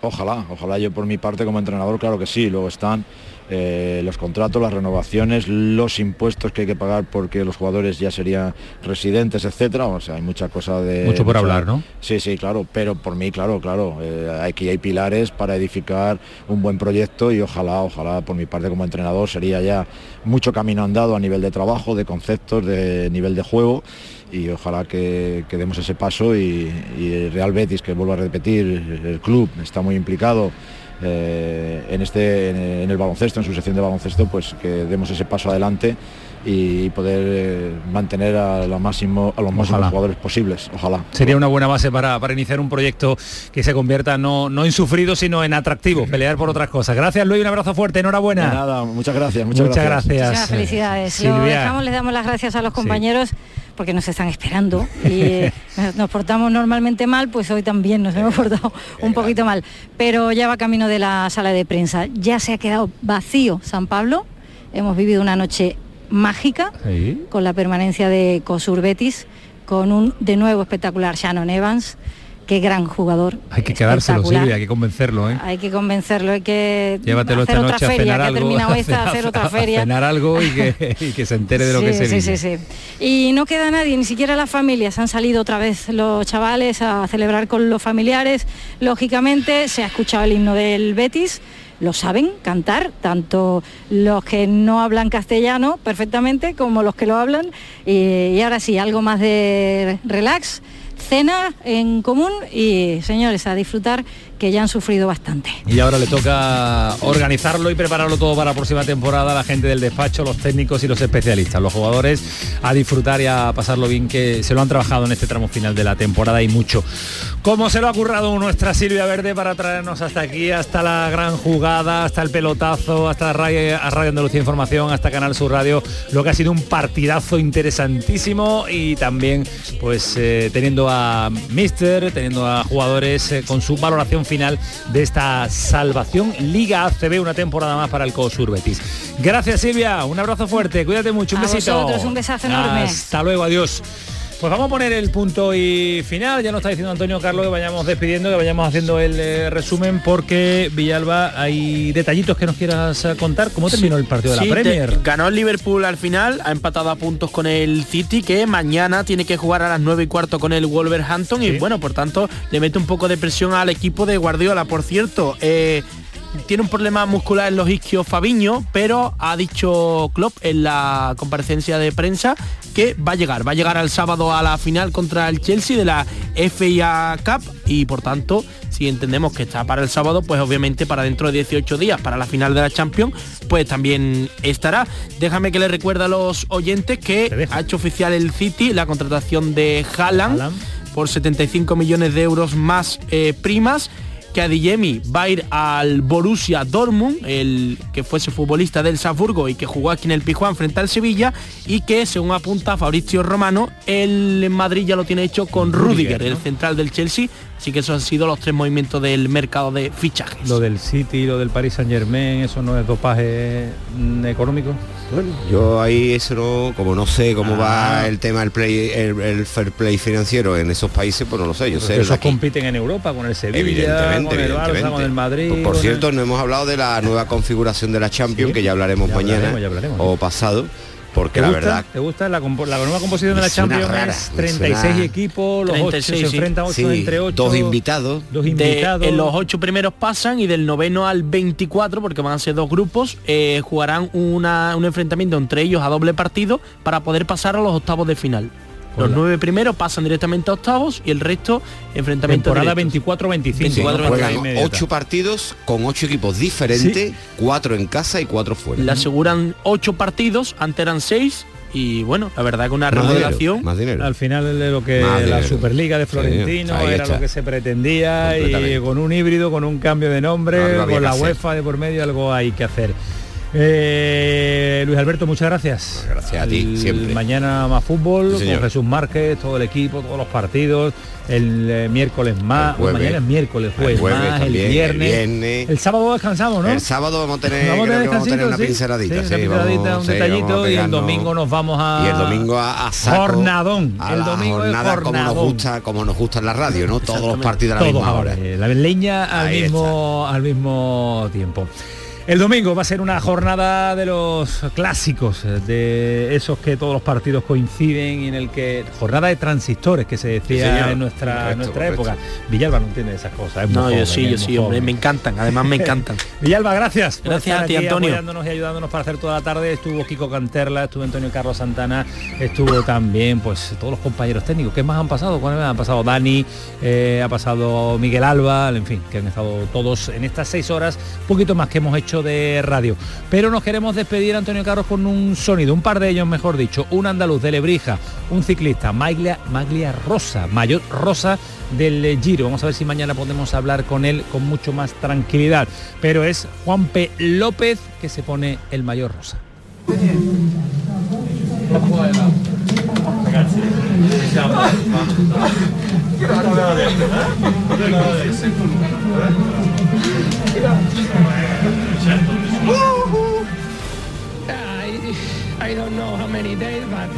Ojalá, ojalá yo por mi parte como entrenador, claro que sí, luego están eh, los contratos, las renovaciones, los impuestos que hay que pagar porque los jugadores ya serían residentes, etcétera. O sea, hay mucha cosa de. Mucho por mucha- hablar, ¿no? Sí, sí, claro, pero por mí, claro, claro. eh, aquí hay pilares para edificar un buen proyecto y ojalá, ojalá por mi parte como entrenador sería ya mucho camino andado a nivel de trabajo, de conceptos, de nivel de juego y ojalá que, que demos ese paso y, y el Real Betis, que vuelvo a repetir, el club está muy implicado eh, en, este, en, el baloncesto, en su sección de baloncesto, pues que demos ese paso adelante y poder eh, mantener a, lo máximo, a los máximos Ojalá. jugadores posibles. Ojalá. Sería una buena base para, para iniciar un proyecto que se convierta no, no en sufrido, sino en atractivo, pelear por otras cosas. Gracias, Luis, un abrazo fuerte, enhorabuena. De nada, muchas gracias, muchas, gracias. Muchas felicidades. Lo Silvia. dejamos, les damos las gracias a los compañeros porque nos están esperando y eh, nos- portamos normalmente mal, pues hoy también nos hemos portado un poquito mal. Pero ya va camino de la sala de prensa. Ya se ha quedado vacío San Pablo. Hemos vivido una noche mágica con la permanencia de Cosur Betis, con un de nuevo espectacular Shannon Evans. Qué gran jugador. Hay que quedárselo. Silvia, hay que convencerlo, ¿eh? Hay que convencerlo, hay que Llévatelo hacer esta otra a feria, cenar que ha terminado esta, hacer otra feria. A cenar algo y que, y que se entere de lo que se sí, vive. sí, sí. Y no queda nadie, ni siquiera las familias. Han salido otra vez los chavales a celebrar con los familiares. Lógicamente se ha escuchado el himno del Betis. Lo saben cantar, tanto los que no hablan castellano perfectamente como los que lo hablan. Y, y ahora sí, algo más de relax, cena en común y señores, a disfrutar que ya han sufrido bastante. Y ahora le toca organizarlo y prepararlo todo para la próxima temporada, la gente del despacho, los técnicos y los especialistas, los jugadores a disfrutar y a pasarlo bien que se lo han trabajado en este tramo final de la temporada y mucho. Como se lo ha currado nuestra Silvia Verde para traernos hasta aquí, hasta la gran jugada, hasta el pelotazo, hasta Radio, Radio Andalucía Información, hasta Canal Sur Radio, lo que ha sido un partidazo interesantísimo y también pues eh, teniendo a Mister, teniendo a jugadores eh, con su valoración final de esta salvación Liga ACB, una temporada más para el COSUR Betis. Gracias Silvia, un abrazo fuerte, cuídate mucho, un A besito. vosotros, un besazo enorme. Hasta luego, adiós. Pues vamos a poner el punto y final. Ya nos está diciendo Antonio Carlos que vayamos despidiendo, que vayamos haciendo el eh, resumen, porque Villalba hay detallitos que nos quieras eh, contar. ¿Cómo terminó el partido de Sí, la te- Premier? ganó el Liverpool al final, ha empatado a puntos con el City, que mañana tiene que jugar a las 9 y cuarto con el Wolverhampton. Y bueno, por tanto, le mete un poco de presión al equipo de Guardiola. Por cierto, eh, tiene un problema muscular en los isquios Fabiño, pero ha dicho Klopp en la comparecencia de prensa que va a llegar, va a llegar al sábado a la final contra el Chelsea de la FIA Cup y por tanto, si entendemos que está para el sábado, pues obviamente para dentro de 18 días, para la final de la Champions, pues también estará. Déjame que le recuerde a los oyentes que ha hecho oficial el City la contratación de Haaland por 75 millones de euros más eh, primas que Adiyemi va a ir al Borussia Dortmund, el que fuese futbolista del Salzburgo y que jugó aquí en el Pijuán frente al Sevilla y que según apunta Fabrizio Romano, el en Madrid ya lo tiene hecho con Rudiger, el central del Chelsea, así que esos han sido los tres movimientos del mercado de fichajes. Lo del City, lo del Paris Saint Germain, eso no es dopaje mm, económico. Bueno, yo ahí eso no, como no sé cómo Ah. va el tema del play, el, el fair play financiero en esos países, pues no lo sé. Yo sé esos aquí. compiten en Europa con el Sevilla, Evidentemente, con el Barça, evidentemente. con el Madrid. Pues, por el- cierto, no hemos hablado de la nueva configuración de la Champions, Sí, que ya hablaremos ya mañana hablaremos, ya hablaremos. o pasado. Porque ¿Te la gusta? verdad ¿Te gusta la, la nueva composición de la Champions? rara, es me 36 suena- equipos, los 8 se 36, sí. enfrentan 8 Sí, entre 8. dos invitados. Dos De- invitados. en los ocho primeros pasan y del noveno al 24, porque van a ser dos grupos, eh, jugarán una- un enfrentamiento entre ellos a doble partido para poder pasar a los octavos de final. Los nueve primeros pasan directamente a octavos y el resto enfrentamientos Temporada directos. 24-25. Sí, ¿no? juegan Por ahí inmediata. ocho partidos con ocho equipos diferentes, cuatro en casa y cuatro fuera. Le aseguran ocho partidos, antes eran seis y bueno, la verdad que una Más dinero, remodelación. más dinero. Al final de lo que Más la dinero. Superliga de Sí, Florentino era está. lo que se pretendía y con un híbrido, con un cambio de nombre, con la. UEFA de por medio algo hay que hacer. Eh, Luis Alberto, muchas gracias. Gracias a ti, siempre. Mañana más fútbol, Sí, con. Jesús Márquez, todo el equipo, todos los partidos. El eh, miércoles más, El jueves. mañana es miércoles, jueves, El jueves más, también, el el viernes. El sábado descansamos, ¿no? El sábado vamos a tener, Vamos a tener que vamos a tener una sí. pinceladita, Sí, sí, una pinceladita, vamos- un detallito y el domingo nos vamos a y el domingo a, a saco, jornadón. a el domingo es jornada como nos jornadón. gusta como nos gusta en la radio no todos los partidos a la Todos misma ahora, hora eh, la leña al Ahí mismo, al mismo tiempo. El domingo va a ser una jornada de los clásicos, eh, de esos que todos los partidos coinciden y en el que jornada de transistores que se decía Sí, en nuestra, Correcto, nuestra correcto. época. Villalba no entiende esas cosas. es No, joven, yo sí, yo sí, hombre, me encantan, además me encantan. Villalba, gracias. por Gracias estar a ti, Antonio. Apoyándonos y ayudándonos para hacer toda la tarde. Estuvo Kiko Canterla, estuvo Antonio Carlos Santana, estuvo también pues todos los compañeros técnicos. ¿Qué más han pasado? ¿Cuáles? Han pasado Dani, eh, ha pasado Miguel Alba, en fin, que han estado todos en estas seis horas, un poquito más que hemos hecho de radio. Pero nos queremos despedir, Antonio Carlos, con un sonido, un par de ellos, mejor dicho, un andaluz de Lebrija, un ciclista, Maglia, Maglia Rosa, Mayor Rosa del Giro. Vamos a ver si mañana podemos hablar con él con mucho más tranquilidad. Pero es Juan P. López que se pone el Mayor Rosa.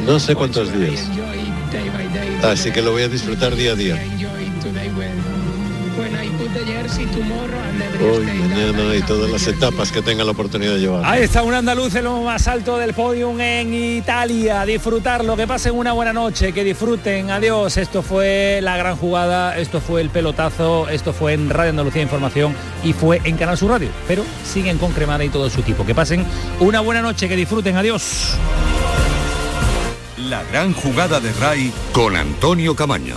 No sé cuántos días. Así que lo voy a disfrutar día a día. Hoy, mañana y todas las etapas que tenga la oportunidad de llevar. Ahí está un andaluz en lo más alto del podium en Italia. Disfrutarlo, que pasen una buena noche, que disfruten. Adiós. Esto fue la gran jugada, esto fue el pelotazo, esto fue en Radio Andalucía Información y fue en Canal Sur Radio. Pero siguen con Cremada y todo su equipo. Que pasen una buena noche, que disfruten. Adiós. La gran jugada de Ray con Antonio Camaño.